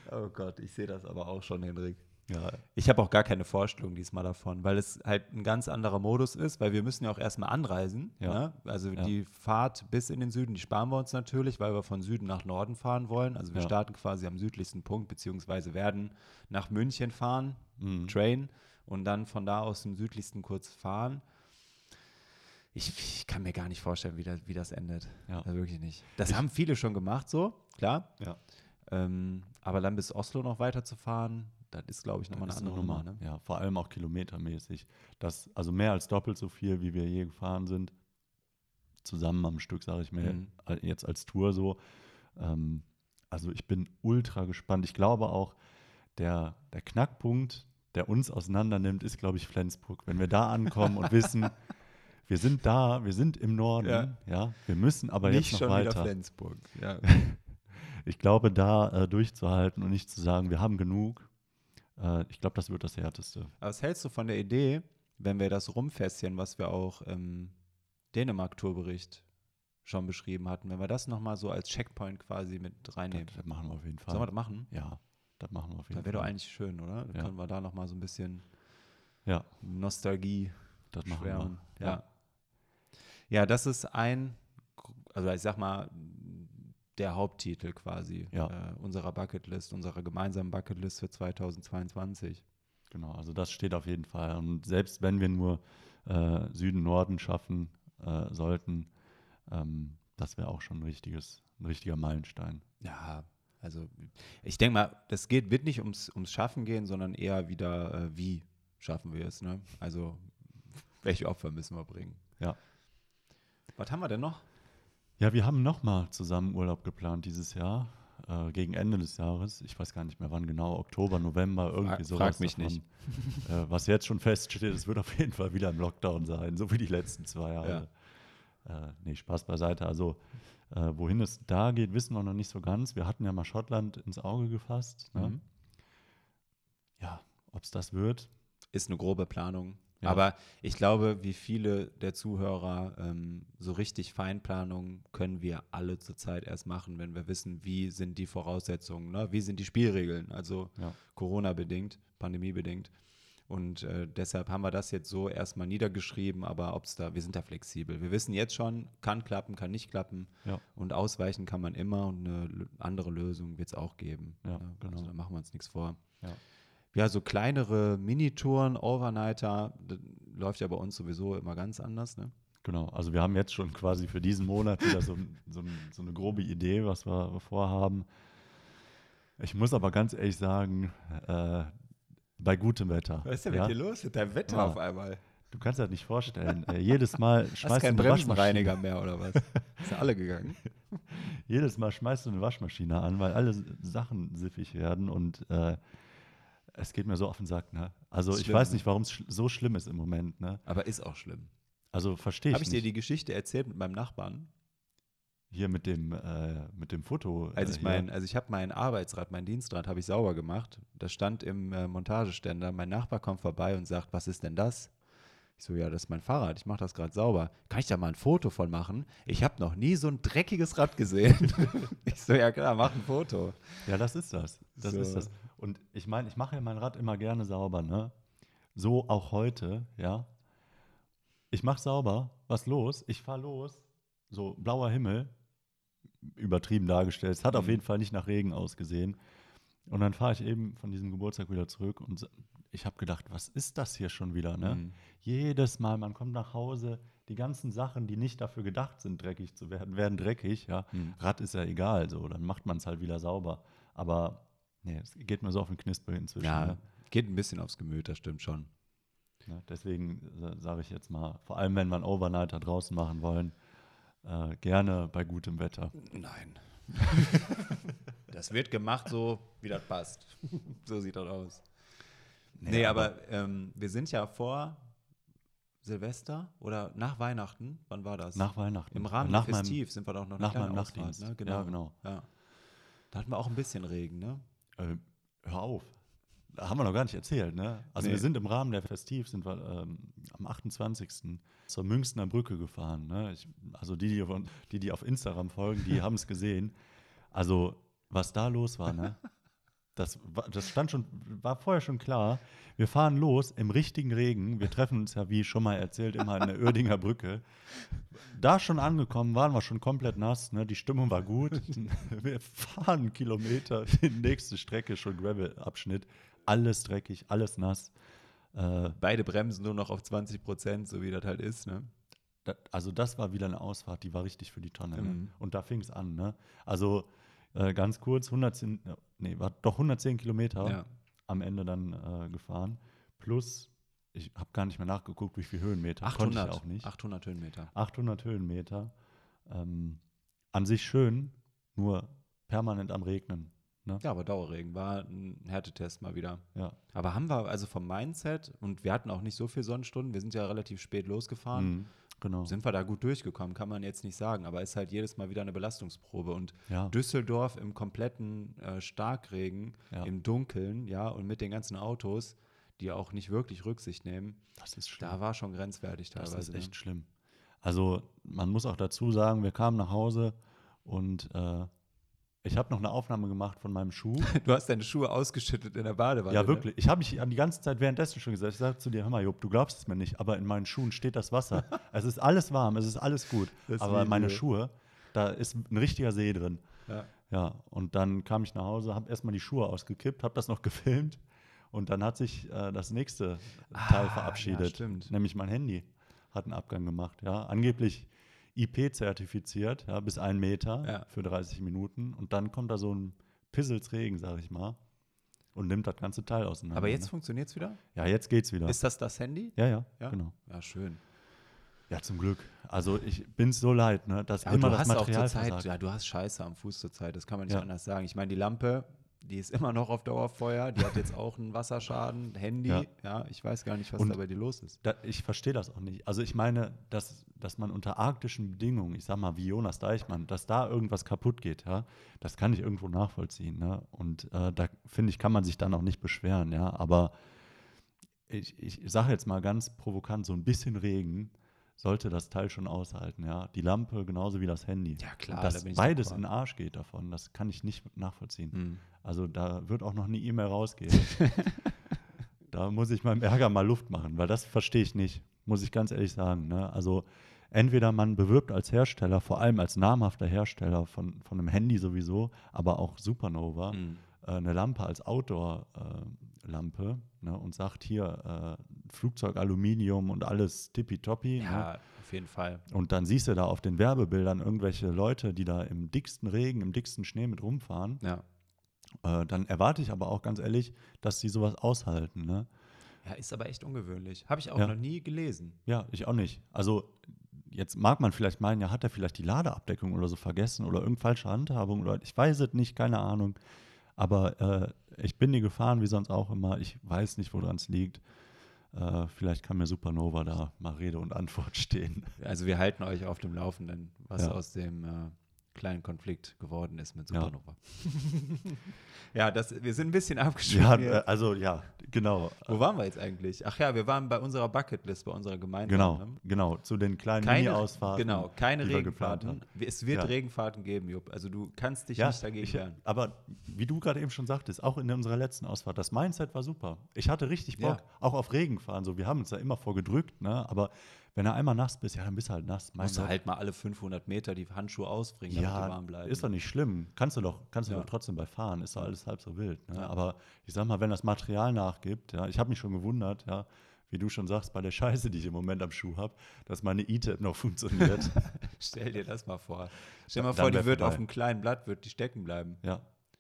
Oh Gott, ich sehe das aber auch schon, Henrik. Ja, Ich habe auch gar keine Vorstellung diesmal davon, weil es halt ein ganz anderer Modus ist, weil wir müssen ja auch erstmal anreisen. Ja. Ne? Also Ja. die Fahrt bis in den Süden, die sparen wir uns natürlich, weil wir von Süden nach Norden fahren wollen. Also wir Ja. starten quasi am südlichsten Punkt, beziehungsweise werden nach München fahren, Mhm. Train, und dann von da aus zum südlichsten kurz fahren. Ich, ich kann mir gar nicht vorstellen, wie das, wie das endet. Ja. Also wirklich nicht. Das haben viele schon gemacht, so, klar. ja. Ähm, aber dann bis Oslo noch weiter zu fahren, das ist, glaube ich, nochmal eine andere Nummer. Ne? Ja, vor allem auch kilometermäßig. Das, also mehr als doppelt so viel, wie wir je gefahren sind. Zusammen am Stück, sage ich mir Mhm. jetzt als Tour so. Ähm, also ich bin ultra gespannt. Ich glaube auch, der, der Knackpunkt, der uns auseinander nimmt, ist, glaube ich, Flensburg. Wenn wir da ankommen und wissen, [laughs] wir sind da, wir sind im Norden, ja, Ja. wir müssen aber nicht jetzt noch schon wieder weiter. Flensburg. Ja. [laughs] Ich glaube, da äh, durchzuhalten und nicht zu sagen, wir haben genug, äh, ich glaube, das wird das Härteste. Aber was hältst du von der Idee, wenn wir das Rumfässchen, was wir auch im Dänemark-Tourbericht schon beschrieben hatten, wenn wir das nochmal so als Checkpoint quasi mit Das, reinnehmen? das machen wir auf jeden Fall. Sollen wir das machen? Ja, das machen wir auf jeden Das wäre doch Fall. eigentlich schön, oder? Dann Ja. können wir da nochmal so ein bisschen Ja, Nostalgie das schwärmen. wir. Ja. ja, das ist ein, also ich sag mal, der Haupttitel quasi Ja. äh, unserer Bucketlist, unserer gemeinsamen Bucketlist für 2022. Genau, also das steht auf jeden Fall. Und selbst wenn wir nur äh, Süden, Norden schaffen äh, sollten, ähm, das wäre auch schon ein, richtiges, ein richtiger Meilenstein. Ja, also ich denke mal, das geht, wird nicht ums, ums Schaffen gehen, sondern eher wieder, äh, wie schaffen wir es. Ne? Also welche Opfer müssen wir bringen. Ja. Was haben wir denn noch? Ja, wir haben nochmal zusammen Urlaub geplant dieses Jahr, äh, gegen Ende des Jahres. Ich weiß gar nicht mehr wann genau, Oktober, November, irgendwie Frag- sowas. frag mich davon. Äh, was jetzt schon feststeht, es wird auf jeden Fall wieder im Lockdown sein, so wie die letzten zwei Jahre. Äh, nee, Spaß beiseite. Also, äh, wohin es da geht, wissen wir noch nicht so ganz. Wir hatten ja mal Schottland ins Auge gefasst. Ne? Mhm. Ja, ob es das wird, Ist eine grobe Planung. Ja. Aber ich glaube, wie viele der Zuhörer, ähm, so richtig Feinplanung können wir alle zurzeit erst machen, wenn wir wissen, wie sind die Voraussetzungen, ne? wie sind die Spielregeln, also Ja. Corona-bedingt, Pandemie-bedingt. Und äh, deshalb haben wir das jetzt so erstmal niedergeschrieben, aber ob es da, wir sind da flexibel. Wir wissen jetzt schon, kann klappen, kann nicht klappen. Ja. Und ausweichen kann man immer und eine andere Lösung wird es auch geben. Ja, ne? genau. Also da machen wir uns nichts vor. Ja. Ja, so kleinere Minitouren, Overnighter, das läuft ja bei uns sowieso immer ganz anders, ne? Genau, also wir haben jetzt schon quasi für diesen Monat wieder so, so, so eine grobe Idee, was wir vorhaben. Ich muss aber ganz ehrlich sagen, äh, bei gutem Wetter. ja? los mit deinem Wetter Ja. auf einmal? Du kannst dir das nicht vorstellen. Äh, jedes Mal Hast schmeißt du keinen eine Waschmaschine, Bremsenreiniger mehr oder was? [laughs] Ist ja alle gegangen. jedes Mal schmeißt du eine Waschmaschine an, weil alle Sachen siffig werden und äh, es geht mir so auf den Sack. Ne? Also Ist ich weiß nicht, warum es schl so schlimm ist im Moment. Ne? Aber ist auch schlimm. Also verstehe ich, Habe ich dir nicht. die Geschichte erzählt mit meinem Nachbarn? Hier mit dem, äh, mit dem Foto. Als äh, ich mein, also ich habe mein Arbeitsrad, mein Dienstrad habe ich sauber gemacht. Das stand im äh, Montageständer. Mein Nachbar kommt vorbei und sagt, was ist denn das? Ich so, ja, das ist mein Fahrrad. Ich mache das gerade sauber. Kann ich da mal ein Foto von machen? Ich habe noch nie so ein dreckiges Rad gesehen. [laughs] ich so, ja klar, mach ein Foto. Ja, das ist das. Das So. ist das. Und ich meine, ich mache ja mein Rad immer gerne sauber, ne? So auch heute, ja. Ich mache sauber, was los? Ich fahre los, so blauer Himmel, übertrieben dargestellt. Es hat auf Mhm. jeden Fall nicht nach Regen ausgesehen. Und dann fahre ich eben von diesem Geburtstag wieder zurück und ich habe gedacht, was ist das hier schon wieder, ne? Mhm. Jedes Mal, man kommt nach Hause, die ganzen Sachen, die nicht dafür gedacht sind, dreckig zu werden, werden dreckig, ja. Mhm. Rad ist ja egal, so, dann macht man es halt wieder sauber. Aber nee, es geht mir so auf den Knisper inzwischen. Ja, Ne? geht ein bisschen aufs Gemüt, das stimmt schon. Ne? Deswegen sage ich jetzt mal, vor allem wenn einen Overnighter draußen machen wollen, äh, gerne bei gutem Wetter. Nein. [laughs] das wird gemacht so, wie das passt. so sieht das aus. Nee, aber, ähm, wir sind ja vor Silvester oder nach Weihnachten, wann war das? Nach Weihnachten. Im Rahmen nach Festiv sind wir doch noch nach meinem Ausfahrt, Nachtdienst. Ne? Genau. Ja, genau. Ja. Da hatten wir auch ein bisschen Regen, ne? Äh, hör auf. Haben wir noch gar nicht erzählt, ne? Also Nee. wir sind im Rahmen der Festiv, sind wir ähm, am 28. zur Münchner Brücke gefahren. Ne? Ich, also die die, auf- die, die auf Instagram folgen, die [laughs] haben es gesehen. Also was da los war, ne? Das, war- das stand schon, war vorher schon klar. Wir fahren los im richtigen Regen. Wir treffen uns ja, wie schon mal erzählt, immer an der [laughs] Uerdinger Brücke. Da schon angekommen, waren wir schon komplett nass. Ne? Die Stimmung war gut. [laughs] Wir fahren einen Kilometer, die nächste Strecke schon Gravel-Abschnitt. Alles dreckig, alles nass. Äh, Beide bremsen nur noch auf 20 Prozent, so wie das halt ist. Ne? da, also das war wieder eine Ausfahrt, die war richtig für die Tonne. Ne? Mhm. Und da fing es an. Ne? Also äh, ganz kurz, 110, ja, nee, war doch 110 Kilometer Ja. am Ende dann äh, gefahren. Plus, ich habe gar nicht mehr nachgeguckt, wie viel Höhenmeter. Konnte 800, ich auch nicht. 800 Höhenmeter. 800 Höhenmeter. Ähm, an sich schön, nur permanent am Regnen. Ne? Ja, aber Dauerregen war ein Härtetest mal wieder. Ja. Aber haben wir also vom Mindset, und wir hatten auch nicht so viele Sonnenstunden, wir sind ja relativ spät losgefahren, Mhm, genau. sind wir da gut durchgekommen, kann man jetzt nicht sagen, aber ist halt jedes Mal wieder eine Belastungsprobe. Und Ja. Düsseldorf im kompletten äh, Starkregen, Ja. im Dunkeln, ja, und mit den ganzen Autos, die auch nicht wirklich Rücksicht nehmen, Das ist schlimm. da war schon grenzwertig Das teilweise. ist echt ne? schlimm. Also man muss auch dazu sagen, wir kamen nach Hause und äh, ich habe noch eine Aufnahme gemacht von meinem Schuh. [laughs] Du hast deine Schuhe ausgeschüttet in der Badewanne. ja, ne? wirklich. Ich habe mich die ganze Zeit währenddessen schon gesagt, ich sage zu dir, hör mal, Job, du glaubst es mir nicht, aber in meinen Schuhen steht das Wasser. [laughs] es ist alles warm, es ist alles gut. Das aber meine Schuhe, da ist ein richtiger See drin. Ja. Ja, und dann kam ich nach Hause, habe erstmal die Schuhe ausgekippt, habe das noch [laughs] gefilmt und dann hat sich äh, das nächste Teil Ah, verabschiedet, ja, stimmt. nämlich mein Handy hat einen Abgang gemacht. Ja, angeblich IP-zertifiziert, ja, bis einen Meter Ja. für 30 Minuten und dann kommt da so ein Pisselsregen, sag ich mal, und nimmt das ganze Teil auseinander. Aber jetzt ne? funktioniert es wieder? ja, jetzt geht's wieder. Ist das das Handy? ja, ja, Ja? genau. Ja, schön. Ja, zum Glück. Also ich bin's so leid, ne, dass Ja, immer du das hast auch Material zur Zeit, versagt. ja, du hast Scheiße am Fuß zur Zeit, das kann man nicht anders sagen. Ich meine, die Lampe, die ist immer noch auf Dauerfeuer, die hat jetzt auch einen Wasserschaden, Handy, ja, Ja. ich weiß gar nicht, was Und- da bei dir los ist. Da, ich verstehe das auch nicht. Also ich meine, dass, dass man unter arktischen Bedingungen, ich sag mal wie Jonas Deichmann, dass da irgendwas kaputt geht, ja, das kann ich irgendwo nachvollziehen. Ne? Und äh, da finde ich, kann man sich dann auch nicht beschweren, ja. Aber ich, ich sage jetzt mal ganz provokant, so ein bisschen Regen sollte das Teil schon aushalten, ja. Die Lampe genauso wie das Handy. Ja, klar, Und da dass ich beides in den Arsch geht davon, das kann ich nicht nachvollziehen. Hm. Also da wird auch noch eine E-Mail rausgehen. [laughs] da muss ich meinem Ärger mal Luft machen, weil das verstehe ich nicht, muss ich ganz ehrlich sagen. Ne? Also entweder man bewirbt als Hersteller, vor allem als namhafter Hersteller von, von einem Handy sowieso, aber auch Supernova, Hm. äh, eine Lampe als Outdoor-Lampe ne? und sagt hier äh, Flugzeug, Aluminium und alles tippitoppi. Ne? Ja, auf jeden Fall. Und dann siehst du da auf den Werbebildern irgendwelche Leute, die da im dicksten Regen, im dicksten Schnee mit rumfahren. Ja. Äh, dann erwarte ich aber auch ganz ehrlich, dass sie sowas aushalten. Ne? ja, ist aber echt ungewöhnlich. Habe ich auch Ja. noch nie gelesen. Ja, ich auch nicht. Also jetzt mag man vielleicht meinen, ja, hat er vielleicht die Ladeabdeckung oder so vergessen oder irgendeine falsche Handhabung oder ich weiß es nicht, keine Ahnung. Aber äh, ich bin die gefahren, wie sonst auch immer. Ich weiß nicht, woran es liegt. Äh, vielleicht kann mir Supernova da mal Rede und Antwort stehen. Also wir halten euch auf dem Laufenden, was Ja. aus dem äh, kleinen Konflikt geworden ist mit Ja. Supernova. Ja, das, wir sind ein bisschen abgeschwungen. Ja, äh, also ja, genau. Wo waren wir jetzt eigentlich? Ach ja, wir waren bei unserer Bucketlist, bei unserer gemeinsamen. Genau, ne? genau. Zu den kleinen Mini-Ausfahrten. genau, keine die wir Regenfahrten. Es wird Ja. Regenfahrten geben, Jupp. Also du kannst dich Ja, nicht dagegen ich, wehren. aber wie du gerade eben schon sagtest, auch in unserer letzten Ausfahrt, das Mindset war super. Ich hatte richtig Bock, Ja. auch auf Regen fahren. So, wir haben uns da immer vorgedrückt, ne? aber wenn du einmal nass bist, ja, dann bist du halt nass. Mein Musst du halt mal alle 500 Meter die Handschuhe ausbringen, damit die warm bleiben. ist doch nicht schlimm. Kannst du doch, kannst du Ja. doch trotzdem bei fahren. Ist doch alles halb so wild. Ne? Ja. Aber ich sag mal, wenn das Material nachgibt, ja, ich habe mich schon gewundert, ja, wie du schon sagst, bei der Scheiße, die ich im Moment am Schuh habe, dass meine E-Tap noch funktioniert. [laughs] Stell dir das mal vor. Stell dir mal vor, die wird vorbei. auf einem kleinen Blatt wird die stecken bleiben. ja,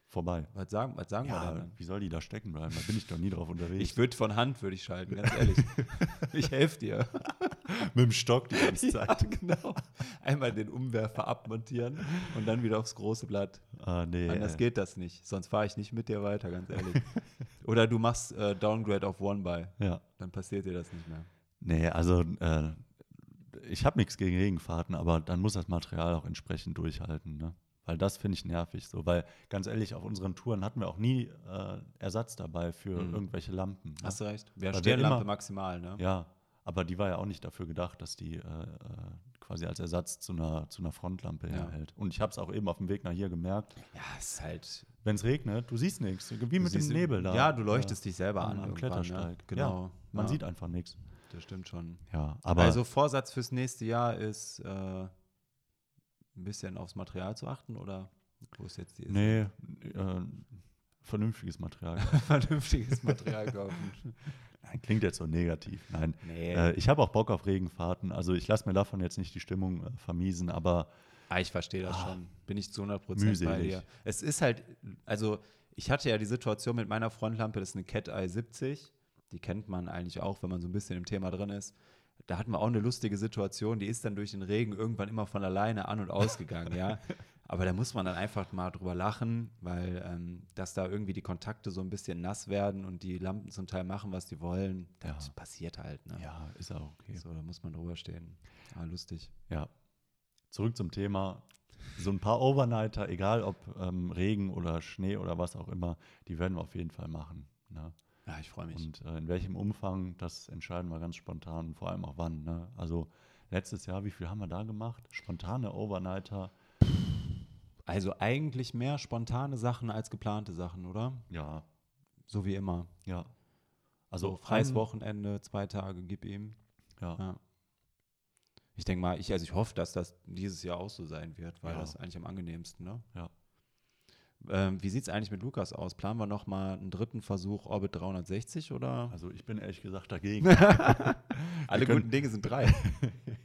vorbei. Was sagen, was sagen wir Ja, dann? wie soll die da stecken bleiben? Da bin ich doch nie drauf unterwegs. Ich würde von Hand würde ich schalten, ganz ehrlich. [laughs] ich helfe dir. mit dem Stock die ganze Zeit. Ja, genau. Einmal den Umwerfer abmontieren und dann wieder aufs große Blatt. Ah, nee. Anders ey. geht das nicht. Sonst fahre ich nicht mit dir weiter, ganz ehrlich. [laughs] Oder du machst äh, Downgrade auf One by. Ja. Dann passiert dir das nicht mehr. Nee, also äh, ich habe nichts gegen Regenfahrten, aber dann muss das Material auch entsprechend durchhalten. Ne? Weil das finde ich nervig so. Weil ganz ehrlich, auf unseren Touren hatten wir auch nie äh, Ersatz dabei für Mhm. irgendwelche Lampen. ne? Hast du recht? Ja, immer- maximal, ne? Ja, aber die war ja auch nicht dafür gedacht, dass die äh, äh, quasi als Ersatz zu einer, zu einer Frontlampe Ja. herhält. Und ich habe es auch eben auf dem Weg nach hier gemerkt. Ja, ist halt. Wenn es regnet, du siehst nichts. Wie mit dem Nebel da. Ja, du leuchtest dich selber an. am irgendwann, Klettersteig. Ne? Genau. Ja, man ja, sieht einfach nichts. Das stimmt schon. Ja, aber also Vorsatz fürs nächste Jahr ist, äh, ein bisschen aufs Material zu achten oder wo ist jetzt die nee, äh, vernünftiges Material. [laughs] vernünftiges Material kaufen? Nein, klingt jetzt so negativ. Nein, Nee. äh, ich habe auch Bock auf Regenfahrten. Also ich lasse mir davon jetzt nicht die Stimmung äh, vermiesen, aber Ah, ich verstehe das Ah, schon. Bin ich zu 100 Prozent bei dir. Es ist halt, also ich hatte ja die Situation mit meiner Frontlampe, das ist eine Cat Eye 70. Die kennt man eigentlich auch, wenn man so ein bisschen im Thema drin ist. Da hatten wir auch eine lustige Situation, die ist dann durch den Regen irgendwann immer von alleine an- und ausgegangen, ja. [laughs] Aber da muss man dann einfach mal drüber lachen, weil ähm, dass da irgendwie die Kontakte so ein bisschen nass werden und die Lampen zum Teil machen, was die wollen, das Ja. passiert halt. Ne? ja, ist auch okay. So, da muss man drüber stehen. Ah, lustig. Ja. Zurück zum Thema. So ein paar Overnighter, egal ob ähm, Regen oder Schnee oder was auch immer, die werden wir auf jeden Fall machen. Ne? Ja, ich freue mich. Und äh, in welchem Umfang, das entscheiden wir ganz spontan, vor allem auch wann. Ne? Also letztes Jahr, wie viel haben wir da gemacht? Spontane Overnighter. Also eigentlich mehr spontane Sachen als geplante Sachen, oder? Ja, So wie immer. ja. Also freies ein- Wochenende, zwei Tage, gib ihm. Ja. Ja. Ich denke mal, ich, also ich hoffe, dass das dieses Jahr auch so sein wird, weil Ja. das ist eigentlich am angenehmsten, ne? Ja. Ähm, wie sieht es eigentlich mit Lukas aus? Planen wir nochmal einen dritten Versuch Orbit 360 oder? Also ich bin ehrlich gesagt dagegen. [laughs] Alle können- guten Dinge sind drei.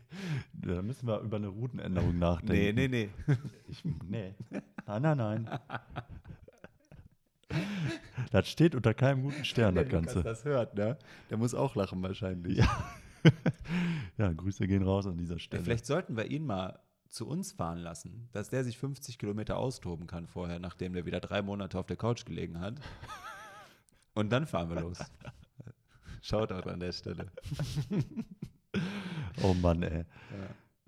[laughs] da müssen wir über eine Routenänderung nachdenken. nee, nee. Ich, nee. Nein, nein, nein. Das steht unter keinem guten Stern, das Ganze. das hört, ne? Der muss auch lachen wahrscheinlich. Ja. [laughs] ja, Grüße gehen raus an dieser Stelle. vielleicht sollten wir ihn mal zu uns fahren lassen, dass der sich 50 Kilometer austoben kann vorher, nachdem der wieder drei Monate auf der Couch gelegen hat. Und dann fahren wir los. [laughs] Shoutout an der Stelle. [laughs] Oh Mann, ey.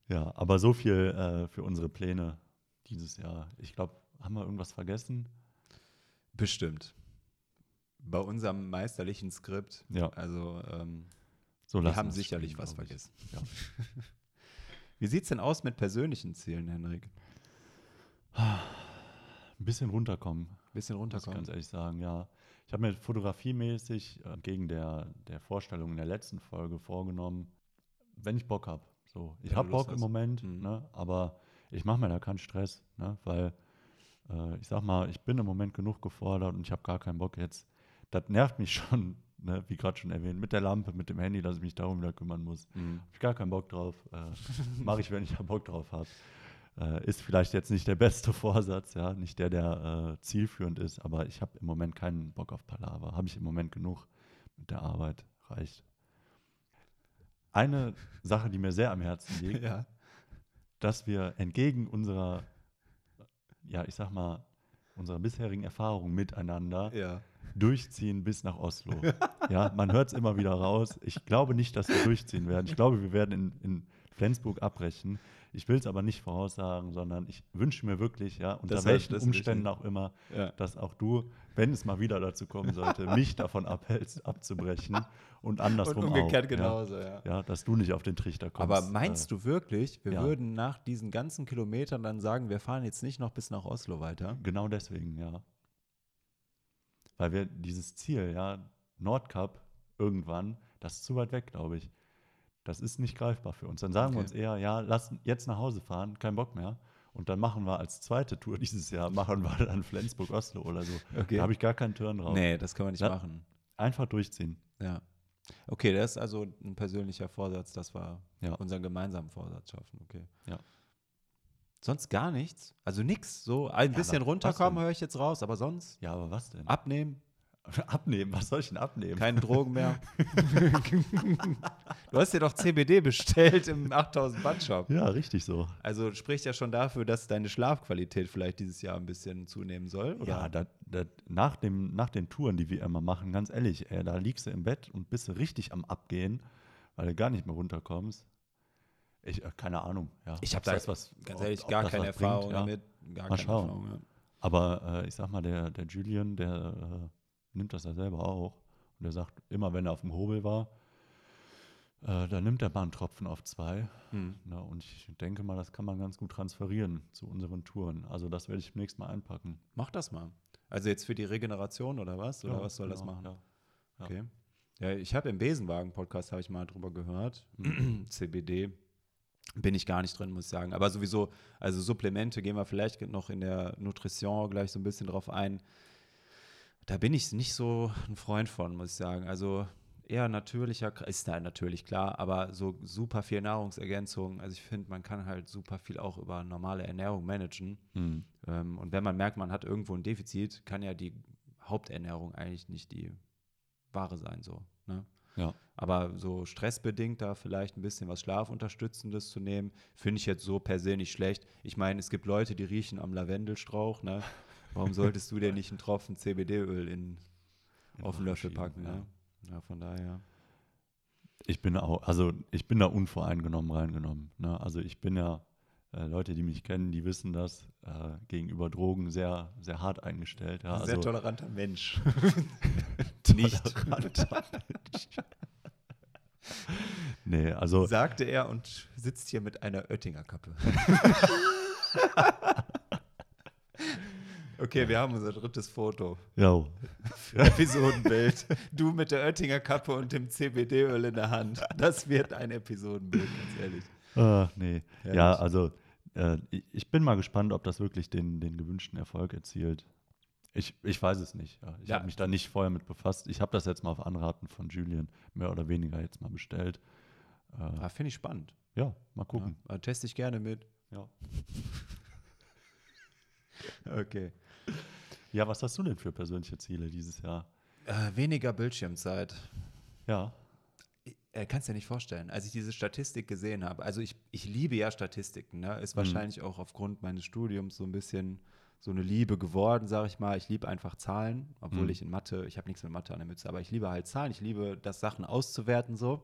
Ja. Ja, aber so viel äh, für unsere Pläne dieses Jahr. Ich glaube, haben wir irgendwas vergessen? Bestimmt. Bei unserem meisterlichen Skript, Ja, also ähm, so wir haben sicherlich was vergessen. Ja. [laughs] Wie sieht es denn aus mit persönlichen Zielen, Henrik? Ein bisschen runterkommen, Bisschen muss ich runterkommen. ganz ehrlich sagen, ja. Ich habe mir fotografiemäßig äh, gegen der, der Vorstellung in der letzten Folge vorgenommen, wenn ich Bock habe. So, ich habe Bock im hast. Moment, Mhm. ne, aber ich mache mir da keinen Stress, ne, weil äh, ich sag mal, ich bin im Moment genug gefordert und ich habe gar keinen Bock jetzt. Das nervt mich [laughs] schon, ne, wie gerade schon erwähnt, mit der Lampe, mit dem Handy, dass ich mich darum wieder kümmern muss. Mhm. Habe ich gar keinen Bock drauf. Äh, [laughs] Mache ich, wenn ich da Bock drauf habe. Äh, ist vielleicht jetzt nicht der beste [laughs] Vorsatz, ja, nicht der, der äh, zielführend ist, aber ich habe im Moment keinen Bock auf Palaver. Habe ich im Moment genug mit der Arbeit, reicht. Eine Sache, die mir sehr am Herzen liegt, [laughs] Ja. dass wir entgegen unserer, ja, ich sag mal, unserer bisherigen Erfahrung miteinander ja. Durchziehen bis nach Oslo. [laughs] ja, man hört es immer wieder raus. Ich glaube nicht, dass wir durchziehen werden. Ich glaube, wir werden in, in Flensburg abbrechen. Ich will es aber nicht voraussagen, sondern ich wünsche mir wirklich, ja, unter Das ist- welchen Umständen auch immer, Ja. dass auch du, wenn es mal wieder dazu kommen sollte, [laughs] mich davon abhältst, abzubrechen und andersrum Und umgekehrt auch. genauso, ja. Ja. ja, dass du nicht auf den Trichter kommst. Aber meinst äh, du wirklich, wir ja. würden nach diesen ganzen Kilometern dann sagen, wir fahren jetzt nicht noch bis nach Oslo weiter? Genau deswegen, ja. Weil wir dieses Ziel, ja, Nordkap irgendwann, das ist zu weit weg, glaube ich. Das ist nicht greifbar für uns. Dann sagen wir Okay. uns eher, ja, lass jetzt nach Hause fahren, kein Bock mehr. Und dann machen wir als zweite Tour [laughs] dieses Jahr, machen wir dann Flensburg-Oslo oder so. Okay. Da habe ich gar keinen Turn drauf. Nee, das können wir nicht Ja. machen. Einfach durchziehen. Ja. Okay, das ist also ein persönlicher Vorsatz, dass wir Ja. unseren gemeinsamen Vorsatz schaffen. Okay. Ja. Sonst gar nichts? Also nichts? So ein Ja, bisschen runterkommen höre ich jetzt raus, aber sonst Ja, aber was denn? abnehmen, [laughs] abnehmen, was soll ich denn abnehmen? keine Drogen mehr. [laughs] du hast dir doch CBD bestellt im 8000 Watt Shop. ja, richtig so. Also spricht ja schon dafür, dass deine Schlafqualität vielleicht dieses Jahr ein bisschen zunehmen soll. Oder? Ja, da, da, nach, dem, nach den Touren, die wir immer machen, ganz ehrlich, ey, da liegst du im Bett und bist du richtig am Abgehen, weil du gar nicht mehr runterkommst. Ich, äh, keine Ahnung. Ja. Ich habe Ob da das was, ganz ob- ehrlich ob gar das keine bringt, Erfahrung ja. damit. Gar Mal keine schauen. Erfahrung. Ja. Aber äh, ich sag mal, der, der Julian, der äh, nimmt das ja selber auch. Und der sagt, immer wenn er auf dem Hobel war, äh, da nimmt er mal einen Tropfen auf zwei. Hm. Ne? Und ich denke mal, das kann man ganz gut transferieren zu unseren Touren. Also das werde ich demnächst mal einpacken. Mach das mal. Also jetzt für die Regeneration oder was? Oder Ja, was soll das genau, machen? Ja. Okay. Ja, ich habe im Besenwagen-Podcast, habe ich mal drüber gehört, [clears throat] Mhm. CBD. Bin ich gar nicht drin, muss ich sagen. Aber sowieso, also Supplemente gehen wir vielleicht noch in der Nutrition gleich so ein bisschen drauf ein. Da bin ich nicht so ein Freund von, muss ich sagen. Also eher natürlicher, ist da natürlich klar, aber so super viel Nahrungsergänzung. Also ich finde, man kann halt super viel auch über normale Ernährung managen. Mhm. Ähm, und wenn man merkt, man hat irgendwo ein Defizit, kann ja die Haupternährung eigentlich nicht die wahre sein, so. Ne? Ja. Aber so stressbedingt da vielleicht ein bisschen was Schlafunterstützendes zu nehmen, finde ich jetzt so per se nicht schlecht. Ich meine, es gibt Leute, die riechen am Lavendelstrauch, ne? Warum [laughs] solltest du dir nicht einen Tropfen CBD-Öl in, auf den Löffel packen, ja. ne? Ja, von daher. Ich bin auch, also ich bin da unvoreingenommen reingenommen. Ne? Also ich bin ja, äh, Leute, die mich kennen, die wissen das, äh, gegenüber Drogen sehr, sehr hart eingestellt. Ja? Sehr also, toleranter Mensch. [laughs] nicht. [laughs] nee, also Sagte er und sitzt hier mit einer Oettinger Kappe. [laughs] okay, wir haben unser drittes Foto. ja, Episodenbild. Du mit der Oettinger Kappe und dem CBD-Öl in der Hand. Das wird ein Episodenbild, ganz ehrlich. Ah, nee. Herrlich. Ja, also äh, ich, ich bin mal gespannt, ob das wirklich den, den gewünschten Erfolg erzielt. Ich, ich weiß es nicht. Ja. Ich Ja. habe mich da nicht vorher mit befasst. Ich habe das jetzt mal auf Anraten von Julian mehr oder weniger jetzt mal bestellt. Äh, Ah, Finde ich spannend. ja, mal gucken. Ja, teste ich gerne mit. Ja. [laughs] Okay. ja, was hast du denn für persönliche Ziele dieses Jahr? Äh, weniger Bildschirmzeit. Ja, Äh, kannst dir nicht vorstellen, als ich diese Statistik gesehen habe, also ich, ich liebe ja Statistiken, ne? ist wahrscheinlich auch aufgrund meines Studiums so ein bisschen so eine Liebe geworden, sage ich mal. Ich liebe einfach Zahlen, obwohl Mhm. ich in Mathe, ich habe nichts mit Mathe an der Mütze, aber ich liebe halt Zahlen, ich liebe das, Sachen auszuwerten so.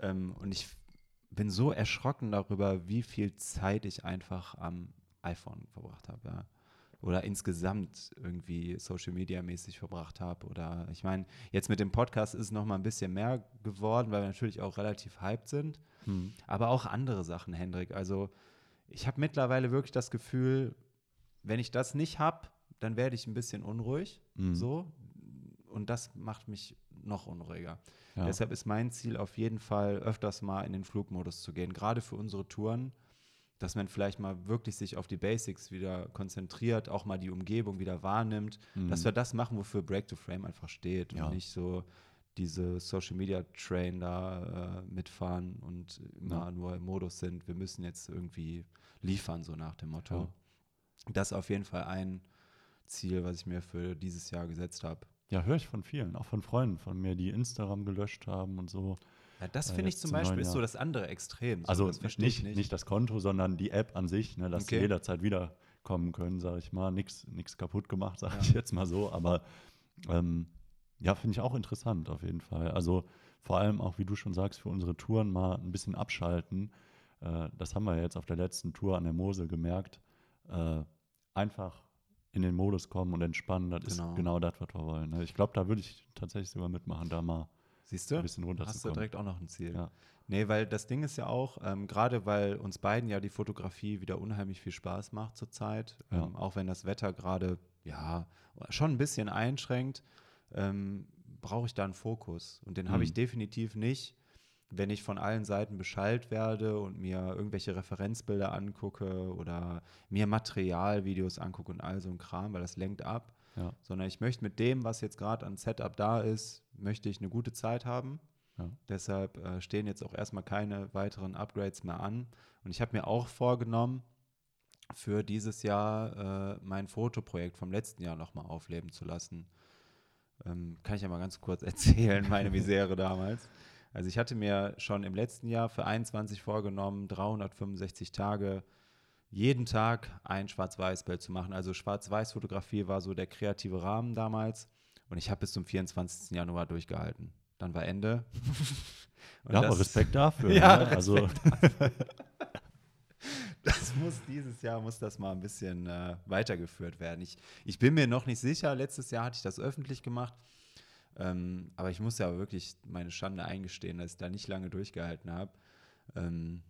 Ähm, und ich bin so erschrocken darüber, wie viel Zeit ich einfach am iPhone verbracht habe, ja. Oder insgesamt irgendwie Social Media mäßig verbracht habe. Oder ich meine, jetzt mit dem Podcast ist es noch mal ein bisschen mehr geworden, weil wir natürlich auch relativ hyped sind. Hm. Aber auch andere Sachen, Hendrik. Also ich habe mittlerweile wirklich das Gefühl, wenn ich das nicht habe, dann werde ich ein bisschen unruhig. Mhm. So. Und das macht mich noch unruhiger. Ja. Deshalb ist mein Ziel auf jeden Fall, öfters mal in den Flugmodus zu gehen. Gerade für unsere Touren, dass man vielleicht mal wirklich sich auf die Basics wieder konzentriert, auch mal die Umgebung wieder wahrnimmt, dass wir das machen, wofür Break to Frame einfach steht Ja. und nicht so diese Social Media Train da äh, mitfahren und immer Ja. nur im Modus sind, wir müssen jetzt irgendwie liefern, so nach dem Motto. Das ist auf jeden Fall ein Ziel, was ich mir für dieses Jahr gesetzt habe. Ja, höre ich von vielen, auch von Freunden von mir, die Instagram gelöscht haben und so. Ja, das Ja, finde ich zum Beispiel ist so das andere Extrem. So, Also nicht, ich nicht. das Konto, sondern die App an sich, ne, dass Okay. sie jederzeit wiederkommen können, sage ich mal. Nichts kaputt gemacht, sage Ja. ich jetzt mal so. Aber ähm, ja, finde ich auch interessant auf jeden Fall. Also vor allem auch, wie du schon sagst, für unsere Touren mal ein bisschen abschalten. Äh, das haben wir jetzt auf der letzten Tour an der Mosel gemerkt. Äh, einfach in den Modus kommen und entspannen, das Genau. ist genau das, was wir wollen. ne. Ich glaube, da würde ich tatsächlich sogar mitmachen, da mal Siehst du? ein bisschen Hast du runterzukommen. direkt auch noch ein Ziel. Ja. Nee, weil das Ding ist ja auch, ähm, gerade weil uns beiden ja die Fotografie wieder unheimlich viel Spaß macht zurzeit, Ja. ähm, auch wenn das Wetter gerade, ja, schon ein bisschen einschränkt, ähm, brauche ich da einen Fokus. Und den habe ich Mhm. definitiv nicht, wenn ich von allen Seiten beschallt werde und mir irgendwelche Referenzbilder angucke oder mir Materialvideos angucke und all so ein Kram, weil das lenkt ab. Ja. Sondern ich möchte mit dem, was jetzt gerade an Setup da ist, möchte ich eine gute Zeit haben. Ja. Deshalb äh, stehen jetzt auch erstmal keine weiteren Upgrades mehr an. Und ich habe mir auch vorgenommen, für dieses Jahr äh, mein Fotoprojekt vom letzten Jahr nochmal aufleben zu lassen. Ähm, kann ich ja mal ganz kurz [laughs] erzählen, meine Misere damals. Also ich hatte mir schon im letzten Jahr für 21 vorgenommen, 365 Tage jeden Tag ein Schwarz-Weiß-Bild zu machen. Also Schwarz-Weiß-Fotografie war so der kreative Rahmen damals. Und ich habe bis zum 24. Januar durchgehalten. dann war Ende. [laughs] Und Ja, aber das- Respekt dafür. [laughs] Ja, ne? Also, [laughs] Das muss dieses Jahr muss das mal ein bisschen äh, weitergeführt werden. Ich, ich bin mir noch nicht sicher. Letztes Jahr hatte ich das öffentlich gemacht. Ähm, aber ich muss ja wirklich meine Schande eingestehen, dass ich da nicht lange durchgehalten habe. Ähm,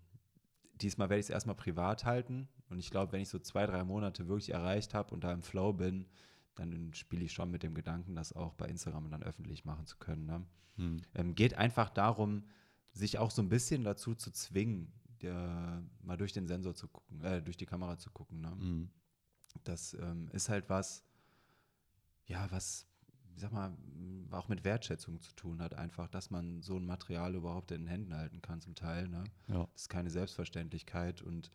diesmal werde ich es erstmal privat halten. Und ich glaube, wenn ich so zwei, drei Monate wirklich erreicht habe und da im Flow bin, dann spiele ich schon mit dem Gedanken, das auch bei Instagram dann öffentlich machen zu können. Ne? hm, Ähm, geht einfach darum, sich auch so ein bisschen dazu zu zwingen, der, mal durch den Sensor zu gucken, äh, durch die Kamera zu gucken. Ne? hm, Das ähm, ist halt was, ja, was, ich sag mal, auch mit Wertschätzung zu tun hat, einfach, dass man so ein Material überhaupt in den Händen halten kann, zum Teil. Ne? ja. Das ist keine Selbstverständlichkeit und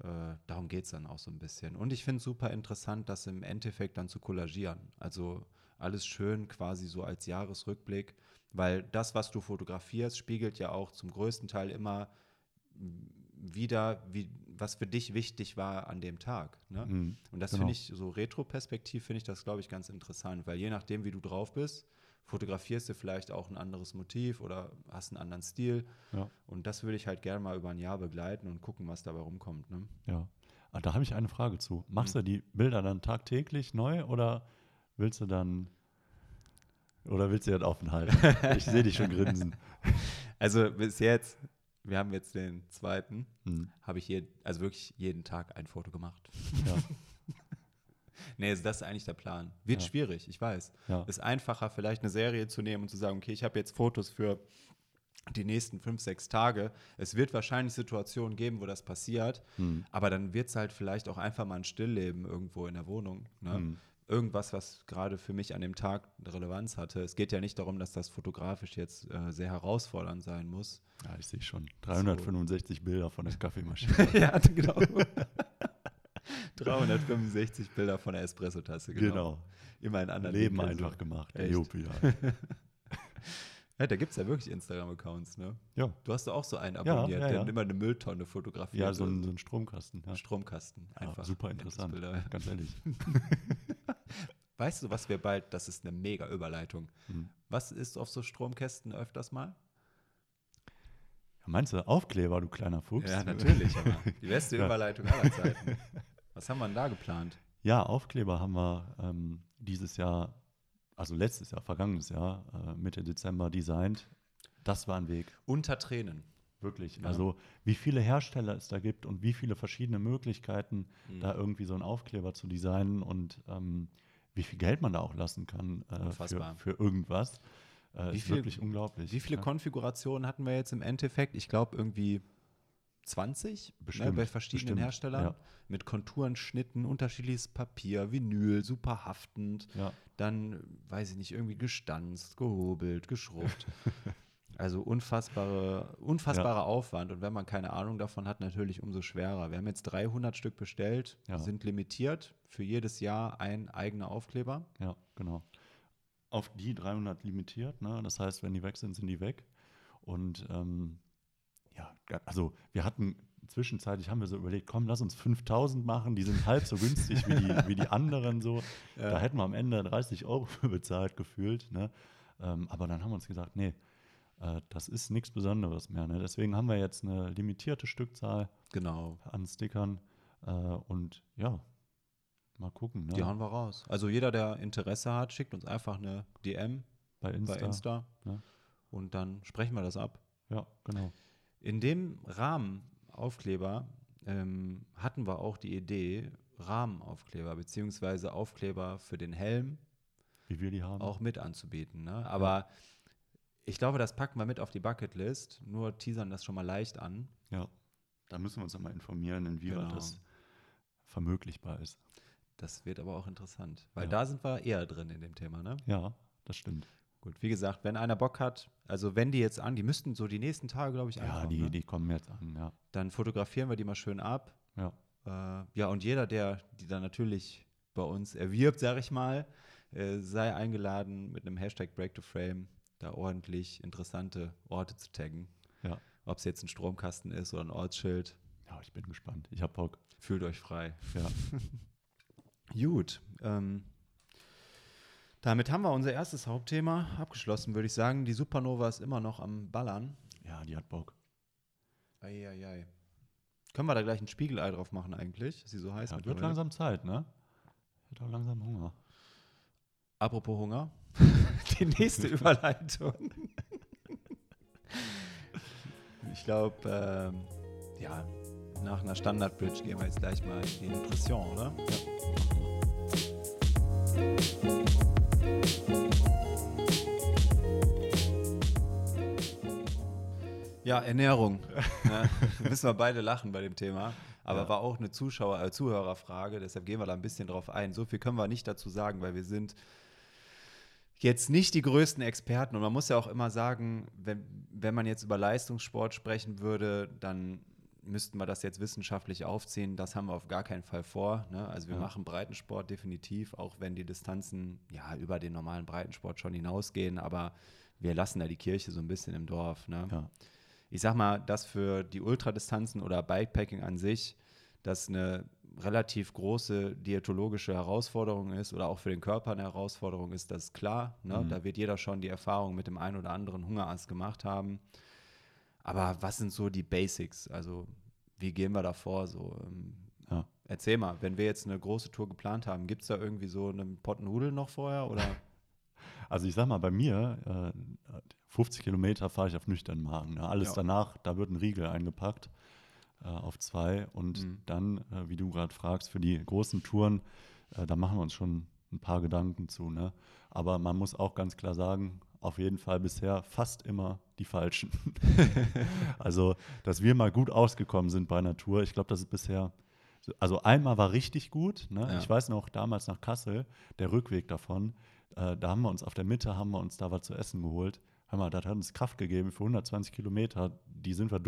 äh, darum geht es dann auch so ein bisschen. Und ich finde es super interessant, das im Endeffekt dann zu kollagieren. Also alles schön quasi so als Jahresrückblick, weil das, was du fotografierst, spiegelt ja auch zum größten Teil immer wieder, wie, was für dich wichtig war an dem Tag. Ne? hm, Und das genau. finde ich, so Retro-Perspektiv finde ich das, glaube ich, ganz interessant, weil je nachdem, wie du drauf bist, fotografierst du vielleicht auch ein anderes Motiv oder hast einen anderen Stil. Ja. Und das würde ich halt gerne mal über ein Jahr begleiten und gucken, was dabei rumkommt. Ne? Ja. Ah, da habe ich eine Frage zu. Mhm. Machst du die Bilder dann tagtäglich neu oder willst du dann oder willst du das offen halten? [laughs] Ich sehe dich schon grinsen. Also bis jetzt, wir haben jetzt den zweiten, Hm, habe ich je, also wirklich jeden Tag ein Foto gemacht. ja, [laughs] Nee, also das ist eigentlich der Plan. Wird Ja. schwierig, ich weiß. ja, Ist einfacher, vielleicht eine Serie zu nehmen und zu sagen, okay, ich habe jetzt Fotos für die nächsten fünf, sechs Tage. Es wird wahrscheinlich Situationen geben, wo das passiert, hm, aber dann wird es halt vielleicht auch einfach mal ein Stillleben irgendwo in der Wohnung. Ne? hm, Irgendwas, was gerade für mich an dem Tag Relevanz hatte. Es geht ja nicht darum, dass das fotografisch jetzt äh, sehr herausfordernd sein muss. ja, ich sehe schon. 365 Bilder von der Kaffeemaschine. [laughs] ja, genau. [laughs] 365 Bilder von der Espresso-Tasse, genau. genau. Immer in anderen Leben so. einfach gemacht. Der? Juppie, [laughs] ja. Da gibt es ja wirklich Instagram-Accounts, ne? ja. Du hast doch auch so einen abonniert, ja, der ja. immer eine Mülltonne fotografiert. Ja, so ein, so ein Stromkasten. Ja. Stromkasten. Einfach. super interessant, ganz ehrlich. Weißt du, was wir bald, das ist eine mega Überleitung. Hm. Was ist auf so Stromkästen öfters mal? Ja, Meinst du Aufkleber, du kleiner Fuchs? [laughs] aber die beste Ja. Überleitung aller Zeiten. Was haben wir denn da geplant? Ja, Aufkleber haben wir ähm, dieses Jahr, also letztes Jahr, vergangenes Jahr, äh, Mitte Dezember designt. Das war ein Weg, Unter Tränen. wirklich. Ja. Also wie viele Hersteller es da gibt und wie viele verschiedene Möglichkeiten, Mhm. da irgendwie so einen Aufkleber zu designen und ähm, wie viel Geld man da auch lassen kann äh, für, für irgendwas. Äh, Wie ist viel- wirklich unglaublich. Wie viele ja. Konfigurationen hatten wir jetzt im Endeffekt? Ich glaube irgendwie 20 Bestimmt, ne, bei verschiedenen bestimmt, Herstellern. ja. Mit Konturen, Schnitten, unterschiedliches Papier, Vinyl, super haftend. Ja, Dann, weiß ich nicht, irgendwie gestanzt, gehobelt, geschrubbt. [laughs] also unfassbare, unfassbarer Aufwand. Und wenn man keine Ahnung davon hat, natürlich umso schwerer. Wir haben jetzt 300 Stück bestellt, Ja. sind limitiert. Für jedes Jahr ein eigener Aufkleber. ja, genau. Auf die 300 limitiert, ne? das heißt, wenn die weg sind, sind die weg. Und ähm, ja, also wir hatten zwischenzeitlich haben wir so überlegt, komm, lass uns 5000 machen, die sind halb so günstig wie die, wie die anderen so. [laughs] Da hätten wir am Ende 30 Euro für bezahlt gefühlt. Ne? Ähm, aber dann haben wir uns gesagt, nee, äh, das ist nichts Besonderes mehr. Ne? Deswegen haben wir jetzt eine limitierte Stückzahl Genau. an Stickern äh, und ja, mal gucken. Ne? Die hauen wir raus. Also jeder, der Interesse hat, schickt uns einfach eine DM bei Insta. bei Insta ne? und dann sprechen wir das ab. Ja, genau. In dem Rahmen Aufkleber ähm, hatten wir auch die Idee, Rahmenaufkleber beziehungsweise Aufkleber für den Helm Wie wir die haben. auch mit anzubieten. Ne? Aber ich glaube, das packen wir mit auf die Bucketlist, nur teasern das schon mal leicht an. Ja. Da müssen wir uns nochmal informieren, inwieweit Genau. das vermöglichbar ist. Das wird aber auch interessant, weil Ja. da sind wir eher drin in dem Thema. Ne? Ja, das stimmt. Gut, wie gesagt, wenn einer Bock hat, also wenn die jetzt an, die müssten so die nächsten Tage, glaube ich, Ja, ankommen, die, ne? die kommen jetzt an, ja. dann fotografieren wir die mal schön ab. Ja, Äh, ja, und jeder, der die dann natürlich bei uns erwirbt, sage ich mal, äh, sei eingeladen, mit einem Hashtag Break to Frame da ordentlich interessante Orte zu taggen. ja. Ob es jetzt ein Stromkasten ist oder ein Ortsschild, Ja, ich bin gespannt. Ich hab Bock. fühlt euch frei. Ja. [laughs] Gut. Ähm, Damit haben wir unser erstes Hauptthema abgeschlossen, würde ich sagen. Die Supernova ist immer noch am Ballern. Ja, die hat Bock. Eieiei. Können wir da gleich ein Spiegelei drauf machen eigentlich, dass sie so heiß Ja, wird langsam Zeit, ne? Wird auch langsam Hunger. Apropos Hunger. [laughs] [laughs] Die nächste Überleitung. ich glaube, ähm, ja, nach einer Standard-Bridge gehen wir jetzt gleich mal in die Nutrition, oder? Ja, Ernährung. [laughs] ja, müssen wir beide lachen bei dem Thema. Aber Ja. war auch eine Zuschauer, äh, Zuhörerfrage, deshalb gehen wir da ein bisschen drauf ein. So viel können wir nicht dazu sagen, weil wir sind jetzt nicht die größten Experten. Und man muss ja auch immer sagen, wenn, wenn man jetzt über Leistungssport sprechen würde, dann müssten wir das jetzt wissenschaftlich aufziehen. Das haben wir auf gar keinen Fall vor. Ne? Also wir Ja. machen Breitensport definitiv, auch wenn die Distanzen ja über den normalen Breitensport schon hinausgehen. Aber wir lassen da die Kirche so ein bisschen im Dorf. Ne? Ja. ich sag mal, dass für die Ultradistanzen oder Bikepacking an sich das eine relativ große diätologische Herausforderung ist oder auch für den Körper eine Herausforderung ist, das ist klar. Ne? Mhm. Da wird jeder schon die Erfahrung mit dem einen oder anderen Hungerass gemacht haben. Aber was sind so die Basics? Also, wie gehen wir da vor? So, ähm, Ja. Erzähl mal, wenn wir jetzt eine große Tour geplant haben, gibt es da irgendwie so einen Pott Nudeln noch vorher? Oder? [laughs] Also ich sag mal, bei mir, äh, 50 Kilometer fahre ich auf nüchternen Magen. Ne? Alles Ja. danach, da wird ein Riegel eingepackt äh, auf zwei. Und Mhm. dann, äh, wie du gerade fragst, für die großen Touren, äh, da machen wir uns schon ein paar Gedanken zu. Ne? Aber man muss auch ganz klar sagen, auf jeden Fall bisher fast immer die falschen. [laughs] also, dass wir mal gut ausgekommen sind bei einer Tour, ich glaube, das ist bisher. Also einmal war richtig gut. Ne? Ja. Ich weiß noch, damals nach Kassel, der Rückweg davon, äh, da haben wir uns auf der Mitte, haben wir uns da was zu essen geholt. Hör mal, das hat uns Kraft gegeben für 120 Kilometer. Die sind wir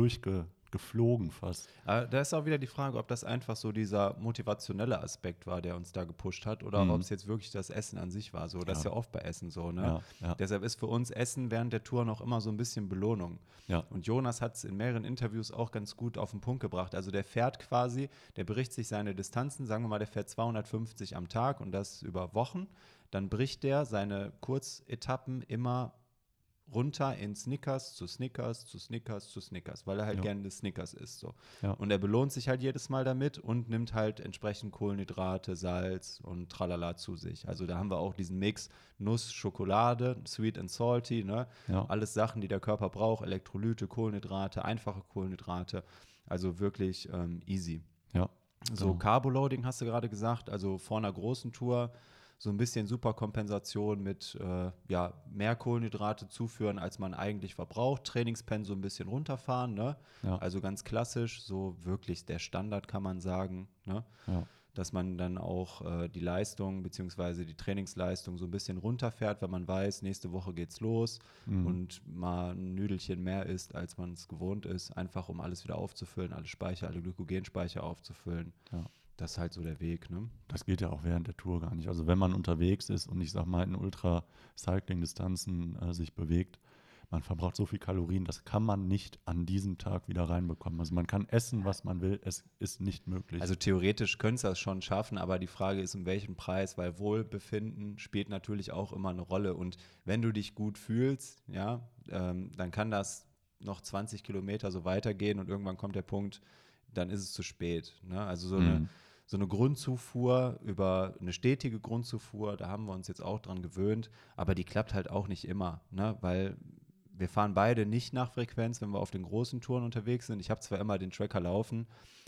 durchgeflogen fast. Aber da ist auch wieder die Frage, ob das einfach so dieser motivationelle Aspekt war, der uns da gepusht hat, oder Mhm. ob es jetzt wirklich das Essen an sich war. So, das ist Ja. ja oft bei Essen so. Ne? Ja, ja. Deshalb ist für uns Essen während der Tour noch immer so ein bisschen Belohnung. Ja. Und Jonas hat es in mehreren Interviews auch ganz gut auf den Punkt gebracht. Also der fährt quasi, der bricht sich seine Distanzen, sagen wir mal, der fährt 250 am Tag und das über Wochen. Dann bricht der seine Kurzetappen immer runter in Snickers zu Snickers zu Snickers zu Snickers, weil er halt Ja. gerne Snickers isst. So. Ja. Und er belohnt sich halt jedes Mal damit und nimmt halt entsprechend Kohlenhydrate, Salz und tralala zu sich. Also da haben wir auch diesen Mix Nuss, Schokolade, sweet and salty, ne? Ja. Alles Sachen, die der Körper braucht, Elektrolyte, Kohlenhydrate, einfache Kohlenhydrate. Also wirklich ähm, easy. Ja. So Genau. Carboloading hast du gerade gesagt, also vor einer großen Tour so ein bisschen Superkompensation mit äh, ja, mehr Kohlenhydrate zuführen, als man eigentlich verbraucht. Trainingspensum ein bisschen runterfahren, ne? Ja. Also ganz klassisch, so wirklich der Standard kann man sagen, ne? Ja. Dass man dann auch äh, die Leistung bzw. die Trainingsleistung so ein bisschen runterfährt, wenn man weiß, nächste Woche geht's los Mhm. und mal ein Nüdelchen mehr isst, als man es gewohnt ist, einfach um alles wieder aufzufüllen, alle Speicher, alle Glykogenspeicher aufzufüllen. Ja. Das ist halt so der Weg, ne? Das geht ja auch während der Tour gar nicht. Also wenn man unterwegs ist und ich sag mal in Ultra-Cycling-Distanzen äh, sich bewegt, man verbraucht so viel Kalorien, das kann man nicht an diesem Tag wieder reinbekommen. Also man kann essen, was man will, es ist nicht möglich. Also theoretisch könnte es das schon schaffen, aber die Frage ist, um welchen Preis, weil Wohlbefinden spielt natürlich auch immer eine Rolle. Und wenn du dich gut fühlst, ja, ähm, dann kann das noch 20 Kilometer so weitergehen und irgendwann kommt der Punkt, dann ist es zu spät. Ne? Also so eine Mhm. so eine Grundzufuhr über eine stetige Grundzufuhr, da haben wir uns jetzt auch dran gewöhnt, aber die klappt halt auch nicht immer, ne? weil wir fahren beide nicht nach Frequenz, wenn wir auf den großen Touren unterwegs sind. Ich habe zwar immer den Tracker laufen,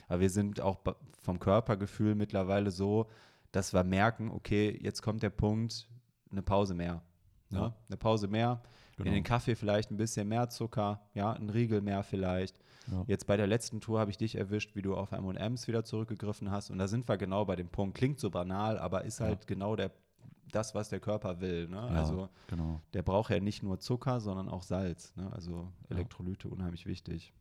aber wir sind auch vom Körpergefühl mittlerweile so, dass wir merken, okay, jetzt kommt der Punkt, eine Pause mehr. Ne? Ja. Eine Pause mehr, Genau. in den Kaffee vielleicht ein bisschen mehr Zucker, ja, ein Riegel mehr vielleicht. Ja. Jetzt bei der letzten Tour habe ich dich erwischt, wie du auf M&M's wieder zurückgegriffen hast. Und da sind wir genau bei dem Punkt. Klingt so banal, aber ist Ja. halt genau der, das, was der Körper will. Ne? Ja, Also genau. der braucht ja nicht nur Zucker, sondern auch Salz. Ne? Also Elektrolyte unheimlich wichtig.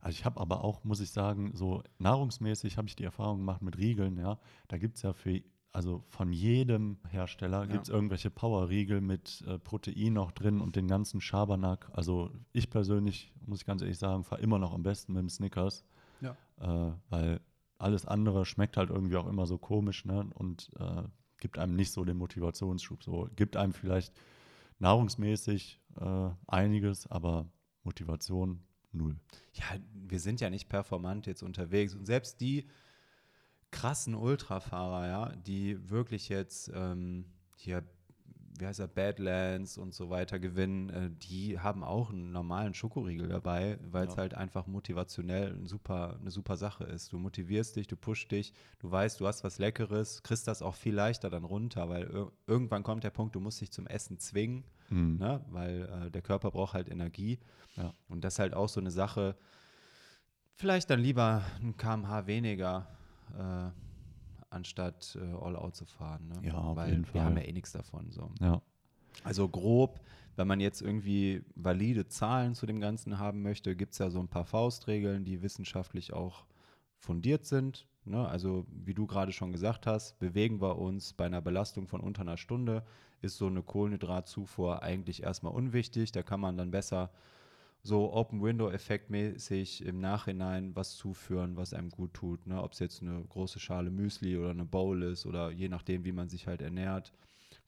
Also ich habe aber auch, muss ich sagen, so nahrungsmäßig habe ich die Erfahrung gemacht mit Riegeln, ja. Da gibt es ja für, also von jedem Hersteller Ja. gibt es irgendwelche Power-Riegel mit äh, Protein noch drin und den ganzen Schabernack. Also ich persönlich, muss ich ganz ehrlich sagen, fahre immer noch am besten mit dem Snickers. Ja. Äh, weil alles andere schmeckt halt irgendwie auch immer so komisch, ne? Und äh, gibt einem nicht so den Motivationsschub. So gibt einem vielleicht nahrungsmäßig äh, einiges, aber Motivation null. Ja, wir sind ja nicht performant jetzt unterwegs. Und selbst die krassen Ultrafahrer, ja, die wirklich jetzt ähm, hier wie heißt er, Badlands und so weiter gewinnen, äh, die haben auch einen normalen Schokoriegel dabei, weil es ja. halt einfach motivationell ein super, eine super Sache ist. Du motivierst dich, du pushst dich, du weißt, du hast was Leckeres, kriegst das auch viel leichter dann runter, weil ir irgendwann kommt der Punkt, du musst dich zum Essen zwingen, mhm. ne? weil äh, der Körper braucht halt Energie. Ja. Und das ist halt auch so eine Sache, vielleicht dann lieber ein kmh weniger. Äh, anstatt äh, all out zu fahren. Ne? Ja, auf Weil jeden wir Fall. haben ja eh nichts davon. So. Ja. Also grob, wenn man jetzt irgendwie valide Zahlen zu dem Ganzen haben möchte, gibt es ja so ein paar Faustregeln, die wissenschaftlich auch fundiert sind. Ne? Also wie du gerade schon gesagt hast, bewegen wir uns bei einer Belastung von unter einer Stunde, ist so eine Kohlenhydratzufuhr eigentlich erstmal unwichtig. Da kann man dann besser so Open-Window-Effekt-mäßig im Nachhinein was zuführen, was einem gut tut. Ne? Ob es jetzt eine große Schale Müsli oder eine Bowl ist oder je nachdem, wie man sich halt ernährt.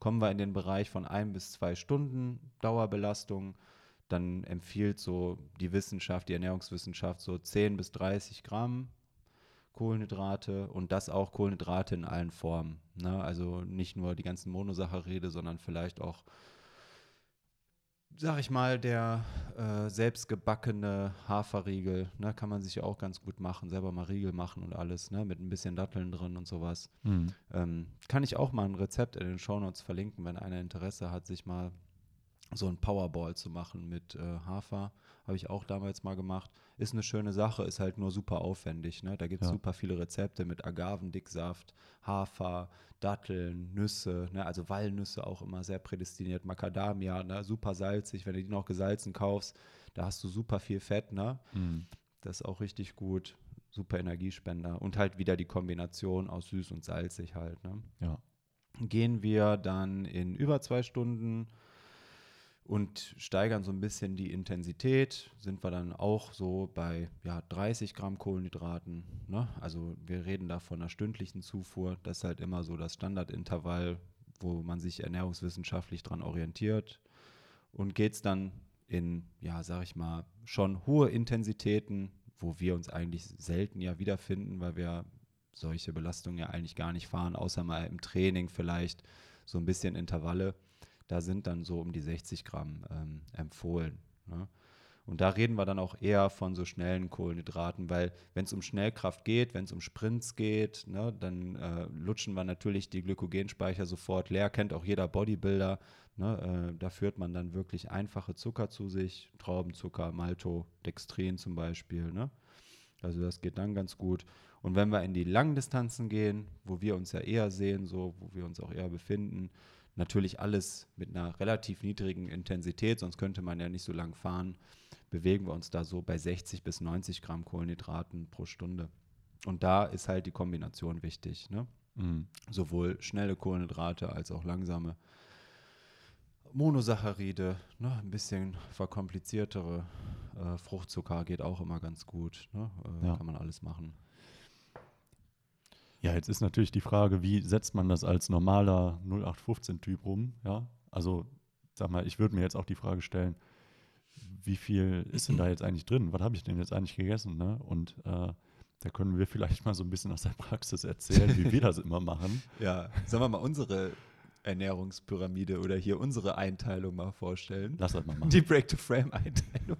Kommen wir in den Bereich von ein bis zwei Stunden Dauerbelastung, dann empfiehlt so die Wissenschaft, die Ernährungswissenschaft so 10 bis 30 Gramm Kohlenhydrate und das auch Kohlenhydrate in allen Formen. Ne? Also nicht nur die ganzen Monosaccharide, sondern vielleicht auch sag ich mal, der äh, selbstgebackene Haferriegel, ne, kann man sich ja auch ganz gut machen, selber mal Riegel machen und alles, ne, mit ein bisschen Datteln drin und sowas. Mhm. Ähm, kann ich auch mal ein Rezept in den Shownotes verlinken, wenn einer Interesse hat, sich mal so ein Powerball zu machen mit äh, Hafer. Habe ich auch damals mal gemacht. Ist eine schöne Sache, ist halt nur super aufwendig. Ne? Da gibt es ja. super viele Rezepte mit Agavendicksaft, Hafer, Datteln, Nüsse, ne? also Walnüsse auch immer sehr prädestiniert, Macadamia, ne? super salzig. Wenn du die noch gesalzen kaufst, da hast du super viel Fett. Ne? Mhm. Das ist auch richtig gut. Super Energiespender. Und halt wieder die Kombination aus süß und salzig halt. Ne? Ja. Gehen wir dann in über zwei Stunden und steigern so ein bisschen die Intensität, sind wir dann auch so bei ja, 30 Gramm Kohlenhydraten. Ne? Also wir reden da von einer stündlichen Zufuhr. Das ist halt immer so das Standardintervall, wo man sich ernährungswissenschaftlich dran orientiert. Und geht es dann in, ja, sag ich mal, schon hohe Intensitäten, wo wir uns eigentlich selten ja wiederfinden, weil wir solche Belastungen ja eigentlich gar nicht fahren, außer mal im Training vielleicht so ein bisschen Intervalle da sind dann so um die 60 Gramm ähm, empfohlen. Ne? Und da reden wir dann auch eher von so schnellen Kohlenhydraten, weil wenn es um Schnellkraft geht, wenn es um Sprints geht, ne, dann äh, lutschen wir natürlich die Glykogenspeicher sofort leer. Kennt auch jeder Bodybuilder. Ne, äh, da führt man dann wirklich einfache Zucker zu sich, Traubenzucker, Maltodextrin zum Beispiel. Ne? Also das geht dann ganz gut. Und wenn wir in die langen Distanzen gehen, wo wir uns ja eher sehen, so wo wir uns auch eher befinden, Natürlich alles mit einer relativ niedrigen Intensität, sonst könnte man ja nicht so lang fahren. Bewegen wir uns da so bei 60 bis 90 Gramm Kohlenhydraten pro Stunde. Und da ist halt die Kombination wichtig. Ne? Mhm. Sowohl schnelle Kohlenhydrate als auch langsame. Monosaccharide, ne? ein bisschen verkompliziertere äh, Fruchtzucker geht auch immer ganz gut. Ne? Äh, ja. Kann man alles machen. Ja, jetzt ist natürlich die Frage, wie setzt man das als normaler 0815-Typ rum? Ja, also sag mal, ich würde mir jetzt auch die Frage stellen, wie viel ist denn da jetzt eigentlich drin? Was habe ich denn jetzt eigentlich gegessen? Ne? Und äh, da können wir vielleicht mal so ein bisschen aus der Praxis erzählen, wie wir das [laughs] immer machen. Ja, sollen wir mal unsere Ernährungspyramide oder hier unsere Einteilung mal vorstellen? Lass das mal machen. Die Break-to-Frame-Einteilung.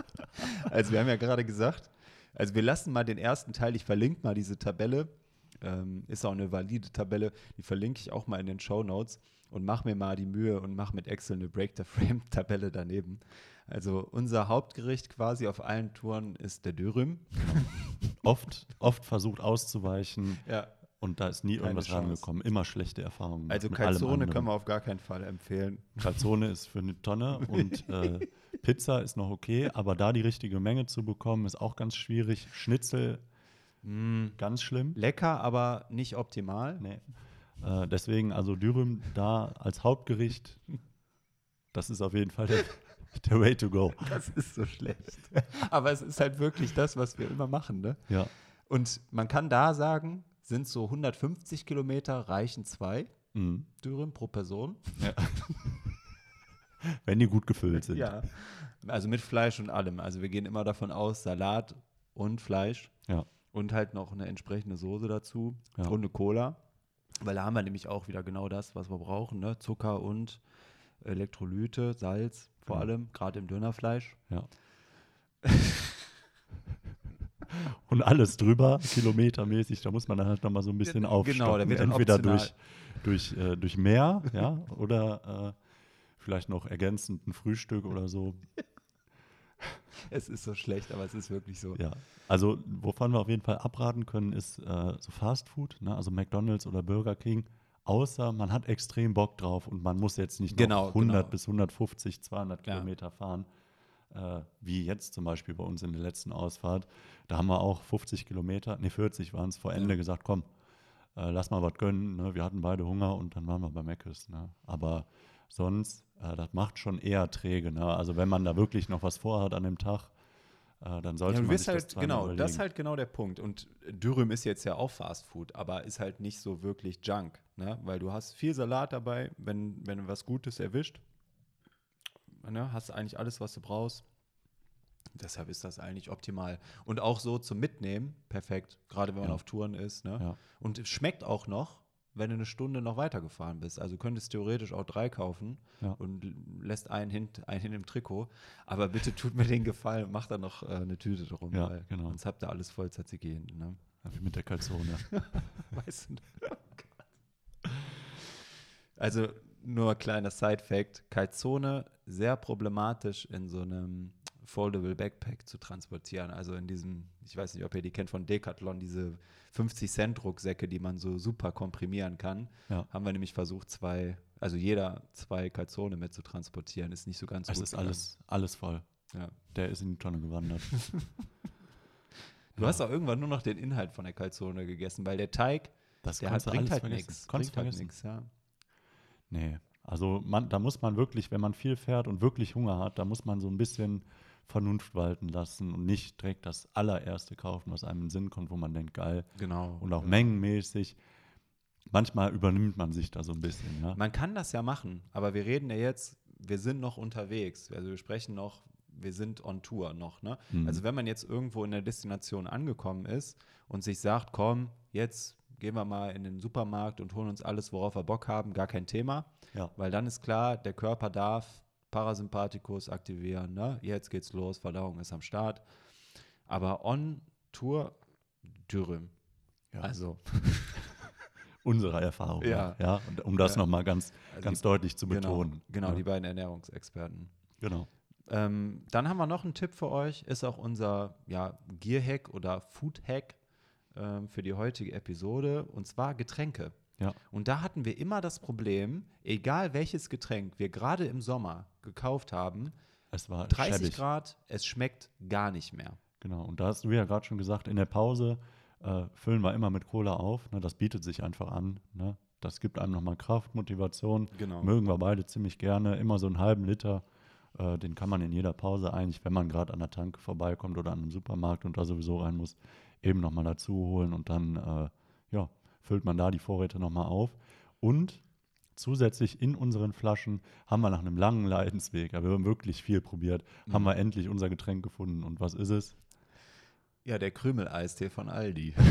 [laughs] also wir haben ja gerade gesagt, also wir lassen mal den ersten Teil, ich verlinke mal diese Tabelle ähm, ist auch eine valide Tabelle, die verlinke ich auch mal in den Show Notes und mach mir mal die Mühe und mach mit Excel eine Break-the-Frame-Tabelle daneben. Also unser Hauptgericht quasi auf allen Touren ist der Dürüm. [laughs] oft, oft versucht auszuweichen. Ja. Und da ist nie Keine irgendwas Chance. rangekommen. Immer schlechte Erfahrungen. Also Calzone können wir auf gar keinen Fall empfehlen. Calzone ist für eine Tonne [laughs] und äh, Pizza ist noch okay, aber da die richtige Menge zu bekommen, ist auch ganz schwierig. Schnitzel Mm, ganz schlimm. Lecker, aber nicht optimal. Nee. Äh, deswegen, also Dürüm da als Hauptgericht, das ist auf jeden Fall der, [laughs] der Way to go. Das ist so schlecht. Aber es ist halt wirklich das, was wir immer machen, ne? Ja. Und man kann da sagen, sind so 150 Kilometer, reichen zwei. Mhm. Dürüm pro Person. Wenn die gut gefüllt sind. Ja. Also mit Fleisch und allem. Also wir gehen immer davon aus, Salat und Fleisch. Ja. Und halt noch eine entsprechende Soße dazu Ja. und eine Cola. Weil da haben wir nämlich auch wieder genau das, was wir brauchen. Ne? Zucker und Elektrolyte, Salz vor Genau. allem, gerade im Dönerfleisch. Ja. [laughs] Und alles drüber, kilometermäßig, da muss man dann halt nochmal so ein bisschen Genau, aufstocken. da wird dann Entweder optional. durch, durch, äh, durch mehr, ja, oder äh, vielleicht noch ergänzend ein Frühstück oder so. Es ist so schlecht, aber es ist wirklich so. Ja. Also, wovon wir auf jeden Fall abraten können, ist äh, so Fast Food, ne? also McDonalds oder Burger King. Außer man hat extrem Bock drauf und man muss jetzt nicht Genau, noch 100 genau. bis 150, 200 Ja. Kilometer fahren, äh, wie jetzt zum Beispiel bei uns in der letzten Ausfahrt. Da haben wir auch 50 Kilometer, nee 40 waren es vor Ende gesagt, komm, äh, lass mal was gönnen. Ne? Wir hatten beide Hunger und dann waren wir bei Mc's. Ne? Aber sonst, äh, das macht schon eher träge. Ne? Also wenn man da wirklich noch was vorhat an dem Tag, äh, dann sollte Ja, man sich das halt, zweimal genau, das überlegen. ist halt genau der Punkt. Und Dürüm ist jetzt ja auch Fast Food, aber ist halt nicht so wirklich Junk, ne? Weil du hast viel Salat dabei, wenn, wenn du was Gutes erwischt, ne? hast du eigentlich alles, was du brauchst. Deshalb ist das eigentlich optimal. Und auch so zum Mitnehmen, perfekt, gerade wenn man Ja. auf Touren ist. Ne? Ja. Und es schmeckt auch noch, wenn du eine Stunde noch weitergefahren bist. Also könntest theoretisch auch drei kaufen Ja. und lässt einen hin, einen hin im Trikot. Aber bitte tut mir den Gefallen und macht da noch äh, eine Tüte drum. Ja, weil genau. Sonst habt ihr alles voll Tzatziki. Ne? Ja, wie mit der Calzone. [laughs] Weißt du? Also nur kleiner Side-Fact: Calzone sehr problematisch in so einem Foldable Backpack zu transportieren. Also in diesem, ich weiß nicht, ob ihr die kennt von Decathlon, diese 50 Cent Rucksäcke, die man so super komprimieren kann. Ja. Haben wir nämlich versucht, zwei, also jeder zwei Calzone mit zu transportieren. Ist nicht so ganz Es gut. ist alles, alles voll. Ja. Der ist in die Tonne gewandert. [laughs] [laughs] Du Ja. hast auch irgendwann nur noch den Inhalt von der Calzone gegessen, weil der Teig, Das der hat, bringt halt nichts. Bringt halt nichts, ja. Nee, also man, da muss man wirklich, wenn man viel fährt und wirklich Hunger hat, da muss man so ein bisschen Vernunft walten lassen und nicht direkt das allererste kaufen, was einem in den Sinn kommt, wo man denkt, geil. Genau. Und auch ja. mengenmäßig. Manchmal übernimmt man sich da so ein bisschen, ja. Man kann das ja machen, aber wir reden ja jetzt, wir sind noch unterwegs. Also wir sprechen noch, wir sind on Tour noch. Ne? Mhm. Also wenn man jetzt irgendwo in der Destination angekommen ist und sich sagt, komm, jetzt gehen wir mal in den Supermarkt und holen uns alles, worauf wir Bock haben, gar kein Thema. Ja. Weil dann ist klar, der Körper darf Parasympathikus aktivieren. Ne? Jetzt geht's los, Verdauung ist am Start. Aber on Tour Dürüm. Ja. Also, [laughs] Unserer Erfahrung. Ja. nach, ja. Und um das Ja. nochmal ganz, Also ganz die- deutlich zu genau, betonen. genau, ja. die beiden Ernährungsexperten. genau. Ähm, dann haben wir noch einen Tipp für euch, ist auch unser ja, Gear-Hack oder Food-Hack ähm, für die heutige Episode, und zwar Getränke. Ja. Und da hatten wir immer das Problem, egal welches Getränk wir gerade im Sommer gekauft haben, Es war 30 schäbig. Grad, es schmeckt gar nicht mehr. Genau, und da hast du ja gerade schon gesagt, in der Pause äh, füllen wir immer mit Cola auf. Ne? Das bietet sich einfach an. Ne? Das gibt einem nochmal Kraft, Motivation. Genau. Mögen wir beide ziemlich gerne. Immer so einen halben Liter. Äh, den kann man in jeder Pause eigentlich, wenn man gerade an der Tanke vorbeikommt oder an einem Supermarkt und da sowieso rein muss, eben nochmal dazu holen und dann äh, ja, füllt man da die Vorräte nochmal auf. Und zusätzlich in unseren Flaschen haben wir nach einem langen Leidensweg, aber wir haben wirklich viel probiert, haben Mhm. wir endlich unser Getränk gefunden. Und was ist es? Ja, der Krümeleistee von Aldi. [laughs]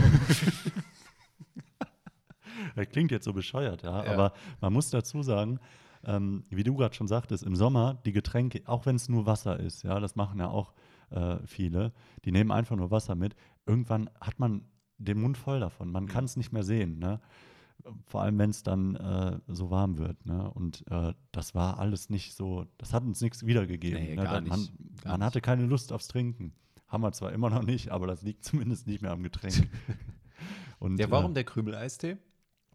Das klingt jetzt so bescheuert, ja, Ja. aber man muss dazu sagen, ähm, wie du gerade schon sagtest, im Sommer die Getränke, auch wenn es nur Wasser ist, ja, das machen ja auch äh, viele, die nehmen einfach nur Wasser mit. Irgendwann hat man den Mund voll davon, man kann es nicht mehr sehen, ne? Vor allem, wenn es dann äh, so warm wird, ne? Und äh, das war alles nicht so, das hat uns nichts wiedergegeben. Nee, ne? gar Da- nicht, Man, man hatte keine Lust aufs Trinken. Haben wir zwar immer noch nicht, aber das liegt zumindest nicht mehr am Getränk. [laughs] Und, Ja, warum äh, der Krümeleistee?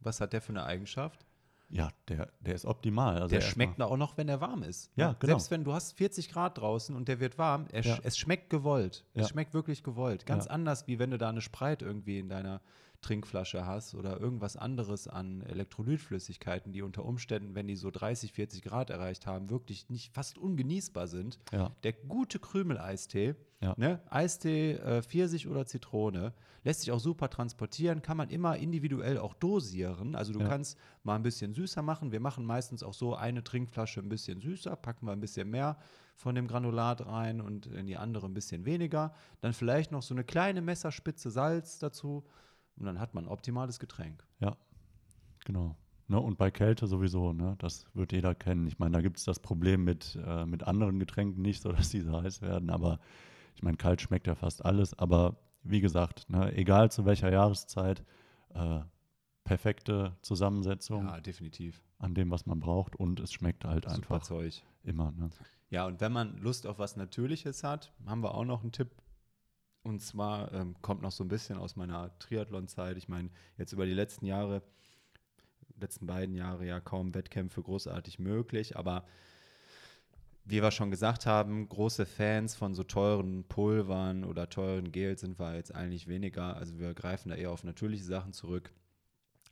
Was hat der für eine Eigenschaft? Ja, der, der ist optimal. Also Der schmeckt auch noch, wenn er warm ist. Ja, Ne? genau. Selbst wenn du hast 40 Grad draußen und der wird warm, er Ja. es schmeckt gewollt. Ja. Es schmeckt wirklich gewollt. Ganz Ja. anders, wie wenn du da eine Sprite irgendwie in deiner Trinkflasche hast oder irgendwas anderes an Elektrolytflüssigkeiten, die unter Umständen, wenn die so 30, 40 Grad erreicht haben, wirklich nicht fast ungenießbar sind. Ja. Der gute Krümel-Eistee, Ja. ne? Eistee, äh, Pfirsich oder Zitrone, lässt sich auch super transportieren, kann man immer individuell auch dosieren. Also du Ja. kannst mal ein bisschen süßer machen. Wir machen meistens auch so eine Trinkflasche ein bisschen süßer, packen wir ein bisschen mehr von dem Granulat rein und in die andere ein bisschen weniger. Dann vielleicht noch so eine kleine Messerspitze Salz dazu und dann hat man ein optimales Getränk. Ja, genau. Ne, und bei Kälte sowieso, ne? das wird jeder kennen. Ich meine, da gibt es das Problem mit, äh, mit anderen Getränken nicht, [laughs] so dass diese heiß werden. Aber ich meine, kalt schmeckt ja fast alles. Aber wie gesagt, ne, egal zu welcher Jahreszeit, äh, perfekte Zusammensetzung Ja, definitiv. an dem, was man braucht. Und es schmeckt halt Super einfach Zeug. immer. Ne? Ja, und wenn man Lust auf was Natürliches hat, haben wir auch noch einen Tipp. Und zwar ähm, kommt noch so ein bisschen aus meiner Triathlon-Zeit. Ich meine, jetzt über die letzten Jahre, letzten beiden Jahre ja kaum Wettkämpfe großartig möglich, aber wie wir schon gesagt haben, große Fans von so teuren Pulvern oder teuren Gels sind wir jetzt eigentlich weniger. Also wir greifen da eher auf natürliche Sachen zurück.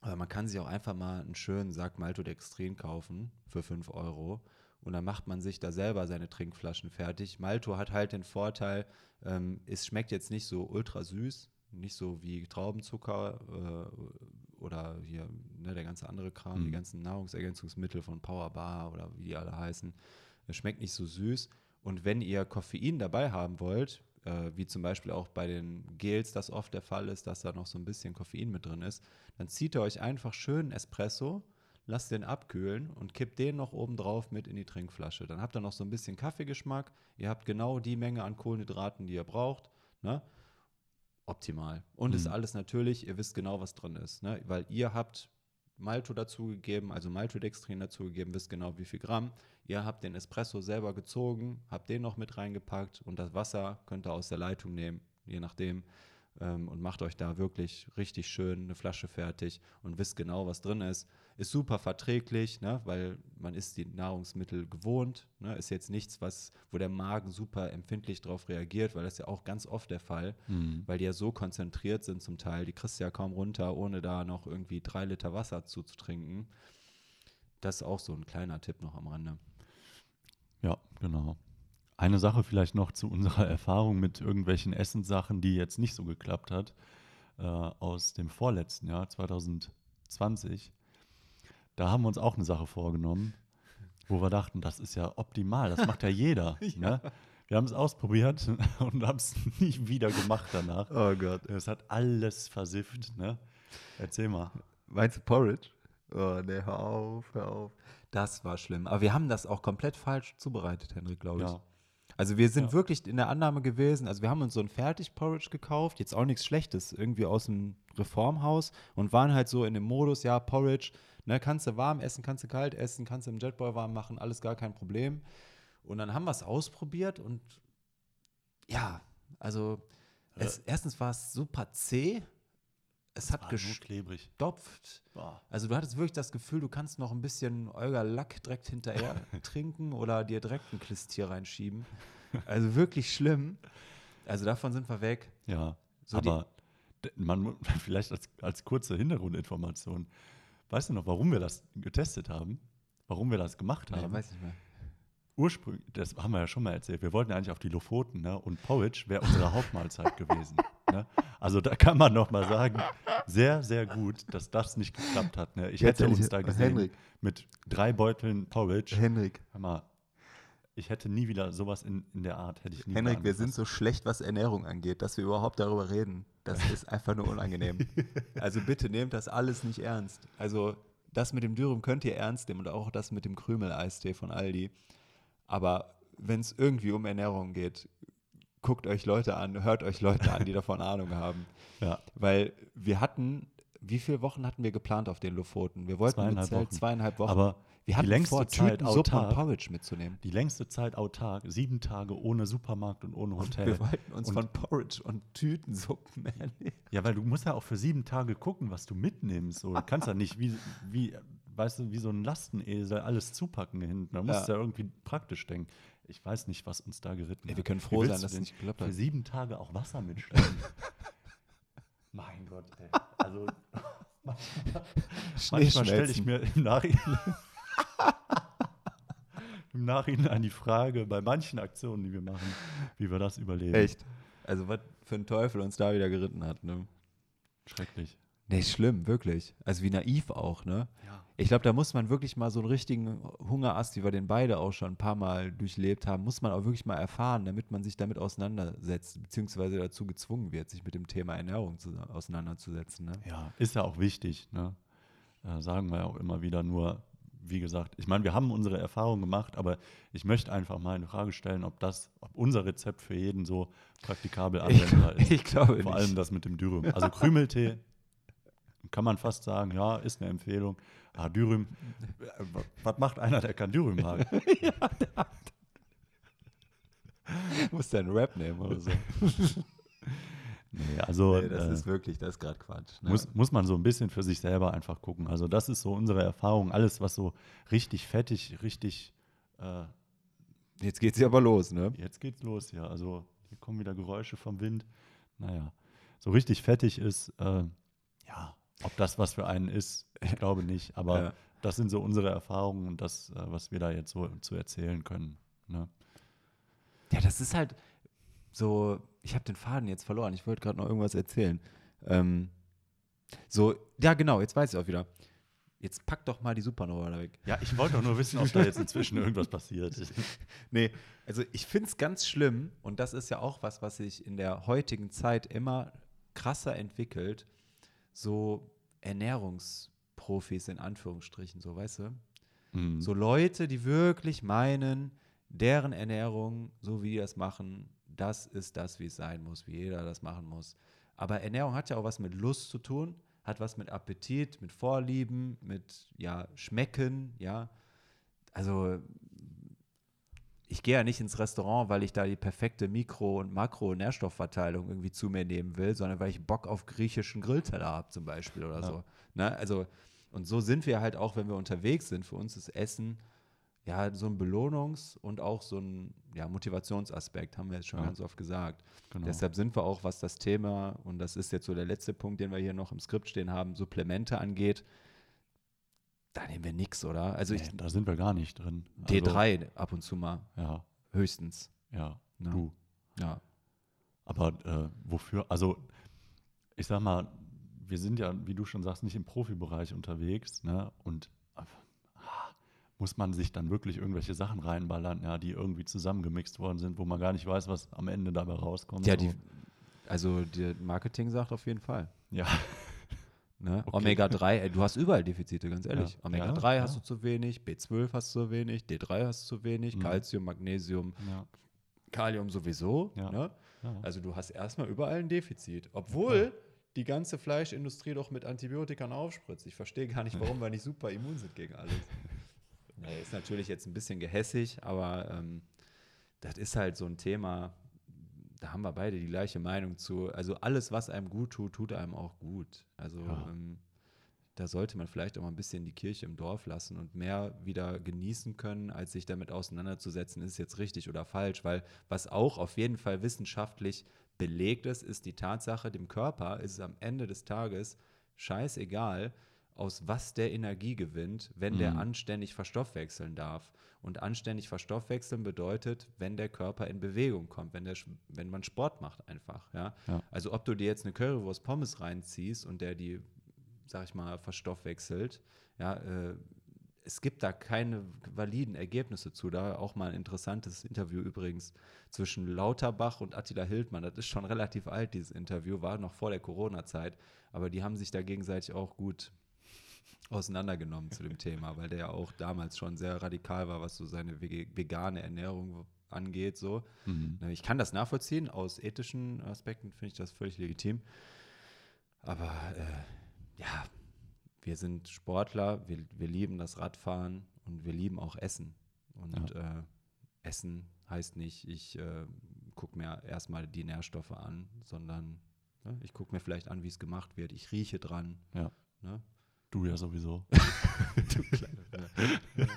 Aber man kann sich auch einfach mal einen schönen Sack Maltodextrin kaufen für 5 Euro. Und dann macht man sich da selber seine Trinkflaschen fertig. Malto hat halt den Vorteil, ähm, es schmeckt jetzt nicht so ultra süß, nicht so wie Traubenzucker äh, oder hier ne, der ganze andere Kram, die Mhm. ganzen Nahrungsergänzungsmittel von Powerbar oder wie die alle heißen. Es schmeckt nicht so süß. Und wenn ihr Koffein dabei haben wollt, äh, wie zum Beispiel auch bei den Gels das oft der Fall ist, dass da noch so ein bisschen Koffein mit drin ist, dann zieht ihr euch einfach schön Espresso, lasst den abkühlen und kippt den noch oben drauf mit in die Trinkflasche. Dann habt ihr noch so ein bisschen Kaffeegeschmack. Ihr habt genau die Menge an Kohlenhydraten, die ihr braucht. Ne? Optimal. Und ist Mhm. alles natürlich, ihr wisst genau, was drin ist. Ne? Weil ihr habt Malto dazugegeben, also Maltodextrin dazugegeben, wisst genau, wie viel Gramm. Ihr habt den Espresso selber gezogen, habt den noch mit reingepackt und das Wasser könnt ihr aus der Leitung nehmen, je nachdem. Ähm, und macht euch da wirklich richtig schön eine Flasche fertig und wisst genau, was drin ist. Ist super verträglich, ne? weil man ist die Nahrungsmittel gewohnt. Ne? Ist jetzt nichts, was, wo der Magen super empfindlich drauf reagiert, weil das ist ja auch ganz oft der Fall Mhm. weil die ja so konzentriert sind zum Teil. Die kriegst du ja kaum runter, ohne da noch irgendwie drei Liter Wasser zuzutrinken. Das ist auch so ein kleiner Tipp noch am Rande. Ja, genau. Eine Sache vielleicht noch zu unserer [laughs] Erfahrung mit irgendwelchen Essenssachen, die jetzt nicht so geklappt hat, äh, aus dem vorletzten Jahr, 2020. Da haben wir uns auch eine Sache vorgenommen, wo wir dachten, das ist ja optimal, das macht ja [laughs] jeder. Ne? Wir haben es ausprobiert [laughs] und haben es nie wieder gemacht danach. Oh Gott. Es hat alles versifft. Ne? Erzähl mal. Meinst du Porridge? Oh, ne, hör auf, hör auf. Das war schlimm. Aber wir haben das auch komplett falsch zubereitet, Henrik, glaube ich. Ja. Also wir sind Ja. wirklich in der Annahme gewesen, also wir haben uns so ein Fertig-Porridge gekauft, jetzt auch nichts Schlechtes, irgendwie aus dem Reformhaus und waren halt so in dem Modus, ja, Porridge, ne, kannst du warm essen, kannst du kalt essen, kannst du im Jetboy warm machen, alles gar kein Problem. Und dann haben wir es ausprobiert und ja, also es, erstens war es super zäh, es hat nur gestopft. Also du hattest wirklich das Gefühl, du kannst noch ein bisschen Olga Lack direkt hinterher [laughs] trinken oder dir direkt ein Klistier reinschieben. Also wirklich schlimm. Also davon sind wir weg. Ja, So aber man [laughs] vielleicht als, als kurze Hintergrundinformation. Weißt du noch, warum wir das getestet haben? Warum wir das gemacht haben? weiß nicht mehr. Ursprünglich, das haben wir ja schon mal erzählt, wir wollten eigentlich auf die Lofoten ne? und Porridge wäre unsere Hauptmahlzeit [laughs] gewesen. Ne? Also da kann man noch mal sagen, sehr, sehr gut, dass das nicht geklappt hat. Ne? Ich Jetzt hätte uns da gesehen Henrik. mit drei Beuteln Porridge. Henrik, Hör mal, ich hätte nie wieder sowas in, in der Art, hätte ich nie Henrik, wir sind so schlecht, was Ernährung angeht, dass wir überhaupt darüber reden. Das ist einfach nur unangenehm. [laughs] Also bitte nehmt das alles nicht ernst. Also das mit dem Dürüm könnt ihr ernst nehmen und auch das mit dem Krümel-Eistee von Aldi. Aber wenn es irgendwie um Ernährung geht, guckt euch Leute an, hört euch Leute an, die [laughs] davon Ahnung haben. Ja, Weil wir hatten, wie viele Wochen hatten wir geplant auf den Lofoten? Wir wollten Zweieinhalb Zelt Wochen. zweieinhalb Wochen. aber wir die hatten längste vor, Zeit Tüten Suppe und autark. Porridge mitzunehmen. die längste Zeit autark, sieben Tage ohne Supermarkt und ohne Hotel. Wir wollten uns Und- von Porridge und Tütensuppen ernähren. Ja, weil du musst ja auch für sieben Tage gucken, was du mitnimmst. So, du kannst ja nicht wie, wie, weißt du, wie so ein Lastenesel alles zupacken hinten. Da musst du ja irgendwie praktisch denken. Ich weiß nicht, was uns da geritten Ey, hat. wir können froh sein, dass es nicht geklappt Für hat. sieben Tage auch Wasser mitschleppen. [laughs] Mein Gott, ey. [laughs] Also manchmal stelle ich mir im Nachhinein, [laughs] im Nachhinein die Frage, bei manchen Aktionen, die wir machen, wie wir das überleben. Echt? Also was für ein Teufel uns da wieder geritten hat, ne? Schrecklich. Nee, schlimm, wirklich. Also wie naiv auch, ne? Ja. Ich glaube, da muss man wirklich mal so einen richtigen Hungerast, wie wir den beide auch schon ein paar Mal durchlebt haben, muss man auch wirklich mal erfahren, damit man sich damit auseinandersetzt, beziehungsweise dazu gezwungen wird, sich mit dem Thema Ernährung zu, auseinanderzusetzen. Ne? Ja, ist ja auch wichtig, ne? Äh, sagen wir ja auch immer wieder nur, wie gesagt, ich meine, wir haben unsere Erfahrungen gemacht, aber ich möchte einfach mal eine Frage stellen, ob das, ob unser Rezept für jeden so praktikabel anwendbar ist. [laughs] Ich glaube Vor nicht. allem das mit dem Dürüm. Also Krümeltee kann man fast sagen, ja, ist eine Empfehlung. Ah, Dürüm, äh, wa- was macht einer, der kein Dürüm mag? [laughs] muss deinen Rap nehmen oder so. [laughs] Nee, also Nee, das äh, ist wirklich, das ist gerade Quatsch. Ne? muss, muss man so ein bisschen für sich selber einfach gucken. Also das ist so unsere Erfahrung. Alles, was so richtig fettig, richtig, äh, Jetzt geht's ja aber los, ne? jetzt geht's los, ja. Also hier kommen wieder Geräusche vom Wind. Naja, so richtig fettig ist, äh, ja, ob das was für einen ist, ich glaube nicht. Aber Ja. das sind so unsere Erfahrungen und das, äh, was wir da jetzt so zu erzählen können. Ne? Ja, das ist halt so, ich habe den Faden jetzt verloren. Ich wollte gerade noch irgendwas erzählen. Ähm, so, ja, genau, jetzt weiß ich auch wieder. Jetzt pack doch mal die Supernova da weg. Ja, ich wollte doch nur wissen, ob da jetzt inzwischen irgendwas passiert. [laughs] Nee, also ich finde es ganz schlimm und das ist ja auch was, was sich in der heutigen Zeit immer krasser entwickelt. So Ernährungsprofis in Anführungsstrichen, so weißt du? Mhm. So Leute, die wirklich meinen, deren Ernährung, so wie die das machen, das ist das, wie es sein muss, wie jeder das machen muss. Aber Ernährung hat ja auch was mit Lust zu tun, hat was mit Appetit, mit Vorlieben, mit ja, Schmecken, ja. Also ich gehe ja nicht ins Restaurant, weil ich da die perfekte Mikro- und Makro-Nährstoffverteilung irgendwie zu mir nehmen will, sondern weil ich Bock auf griechischen Grillteller habe zum Beispiel oder Ja. so. Ne? Also, und so sind wir halt auch, wenn wir unterwegs sind. Für uns ist Essen ja so ein Belohnungs- und auch so ein ja, Motivationsaspekt, haben wir jetzt schon Ja. ganz oft gesagt. Genau. Deshalb sind wir auch, was das Thema, und das ist jetzt so der letzte Punkt, den wir hier noch im Skript stehen haben, Supplemente angeht, da nehmen wir nichts, oder? Also ich, nee, da sind wir gar nicht drin. Also, D3 ab und zu mal, Ja, höchstens. ja, Ja. du. Ja. Aber äh, wofür? Also, ich sag mal, wir sind ja, wie du schon sagst, nicht im Profibereich unterwegs, ne? Und äh, ah, muss man sich dann wirklich irgendwelche Sachen reinballern, ja, die irgendwie zusammengemixt worden sind, wo man gar nicht weiß, was am Ende dabei rauskommt. Ja, so. die, also der Marketing sagt auf jeden Fall. ja, Ne? Okay. Omega-3, ey, du hast überall Defizite, ganz ehrlich. Ja. Omega-3 Ja, hast ja. du zu wenig, B12 hast du zu wenig, D3 hast du zu wenig, Mhm. Calcium, Magnesium, ja, Kalium sowieso. Ne? Also du hast erstmal überall ein Defizit. Obwohl die ganze Fleischindustrie doch mit Antibiotikern aufspritzt. Ich verstehe gar nicht, warum wir nicht super immun sind gegen alles. [laughs] Ist natürlich jetzt ein bisschen gehässig, aber ähm, das ist halt so ein Thema, da haben wir beide die gleiche Meinung zu. Also alles, was einem gut tut, tut einem auch gut. Also Ja. ähm, da sollte man vielleicht auch mal ein bisschen die Kirche im Dorf lassen und mehr wieder genießen können, als sich damit auseinanderzusetzen, ist jetzt richtig oder falsch. Weil was auch auf jeden Fall wissenschaftlich belegt ist, ist die Tatsache, dem Körper ist es am Ende des Tages scheißegal, aus was der Energie gewinnt, wenn der Mhm. anständig verstoffwechseln darf. Und anständig verstoffwechseln bedeutet, wenn der Körper in Bewegung kommt, wenn, der, wenn man Sport macht einfach. Ja? Ja. Also ob du dir jetzt eine Currywurst Pommes reinziehst und der die, sag ich mal, verstoffwechselt, ja, äh, es gibt da keine validen Ergebnisse zu. Da auch mal ein interessantes Interview übrigens zwischen Lauterbach und Attila Hildmann. Das ist schon relativ alt, dieses Interview, war noch vor der Corona-Zeit, aber die haben sich da gegenseitig auch gut auseinandergenommen zu dem Thema, weil der ja auch damals schon sehr radikal war, was so seine vegane Ernährung angeht. So. Mhm. Ich kann das nachvollziehen, aus ethischen Aspekten finde ich das völlig legitim. Aber äh, ja, wir sind Sportler, wir, wir lieben das Radfahren und wir lieben auch Essen. Und äh, Essen heißt nicht, ich äh, gucke mir erstmal die Nährstoffe an, sondern ne, ich gucke mir vielleicht an, wie es gemacht wird. Ich rieche dran. Ja. Ne? Du ja sowieso. Du kleine- ne?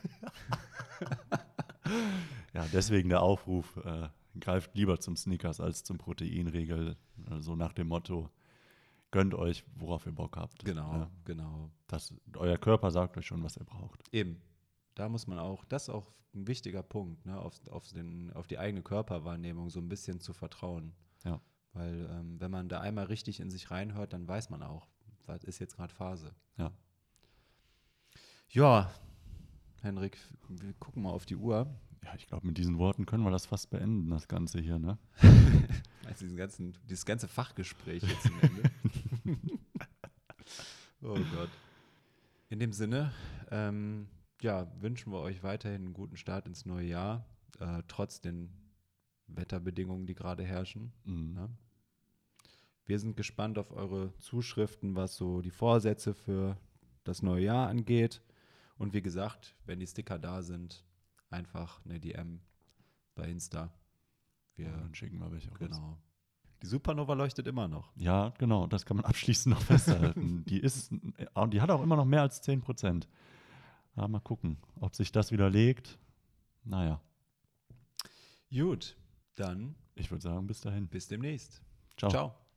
Ja, deswegen der Aufruf, äh, greift lieber zum Snickers als zum Proteinriegel. Also nach dem Motto, gönnt euch, worauf ihr Bock habt. Genau, Ja, genau. das, euer Körper sagt euch schon, was er braucht. Eben. Da muss man auch, das ist auch ein wichtiger Punkt, ne, auf, auf, den, auf die eigene Körperwahrnehmung so ein bisschen zu vertrauen. Ja. Weil ähm, wenn man da einmal richtig in sich reinhört, dann weiß man auch, was ist jetzt gerade Phase. Ja. Ja, Henrik, wir gucken mal auf die Uhr. Ja, ich glaube, mit diesen Worten können wir das fast beenden, das Ganze hier, ne? [laughs] Also diesen ganzen, dieses ganze Fachgespräch jetzt am Ende. [laughs] oh Gott. In dem Sinne, ähm, ja, wünschen wir euch weiterhin einen guten Start ins neue Jahr, äh, trotz den Wetterbedingungen, die gerade herrschen. Mhm. Ne? Wir sind gespannt auf eure Zuschriften, was so die Vorsätze für das neue Jahr angeht. Und wie gesagt, wenn die Sticker da sind, einfach eine DM bei Insta. Wir, Ja, dann schicken wir welche raus. genau. Die Supernova leuchtet immer noch. Ja, genau, das kann man [laughs] abschließend noch festhalten. die, ist, äh, die hat auch immer noch mehr als 10 Prozent. Ja, mal gucken, ob sich das widerlegt. Naja, Gut, dann ich würde sagen, bis dahin. bis demnächst. Ciao. Ciao.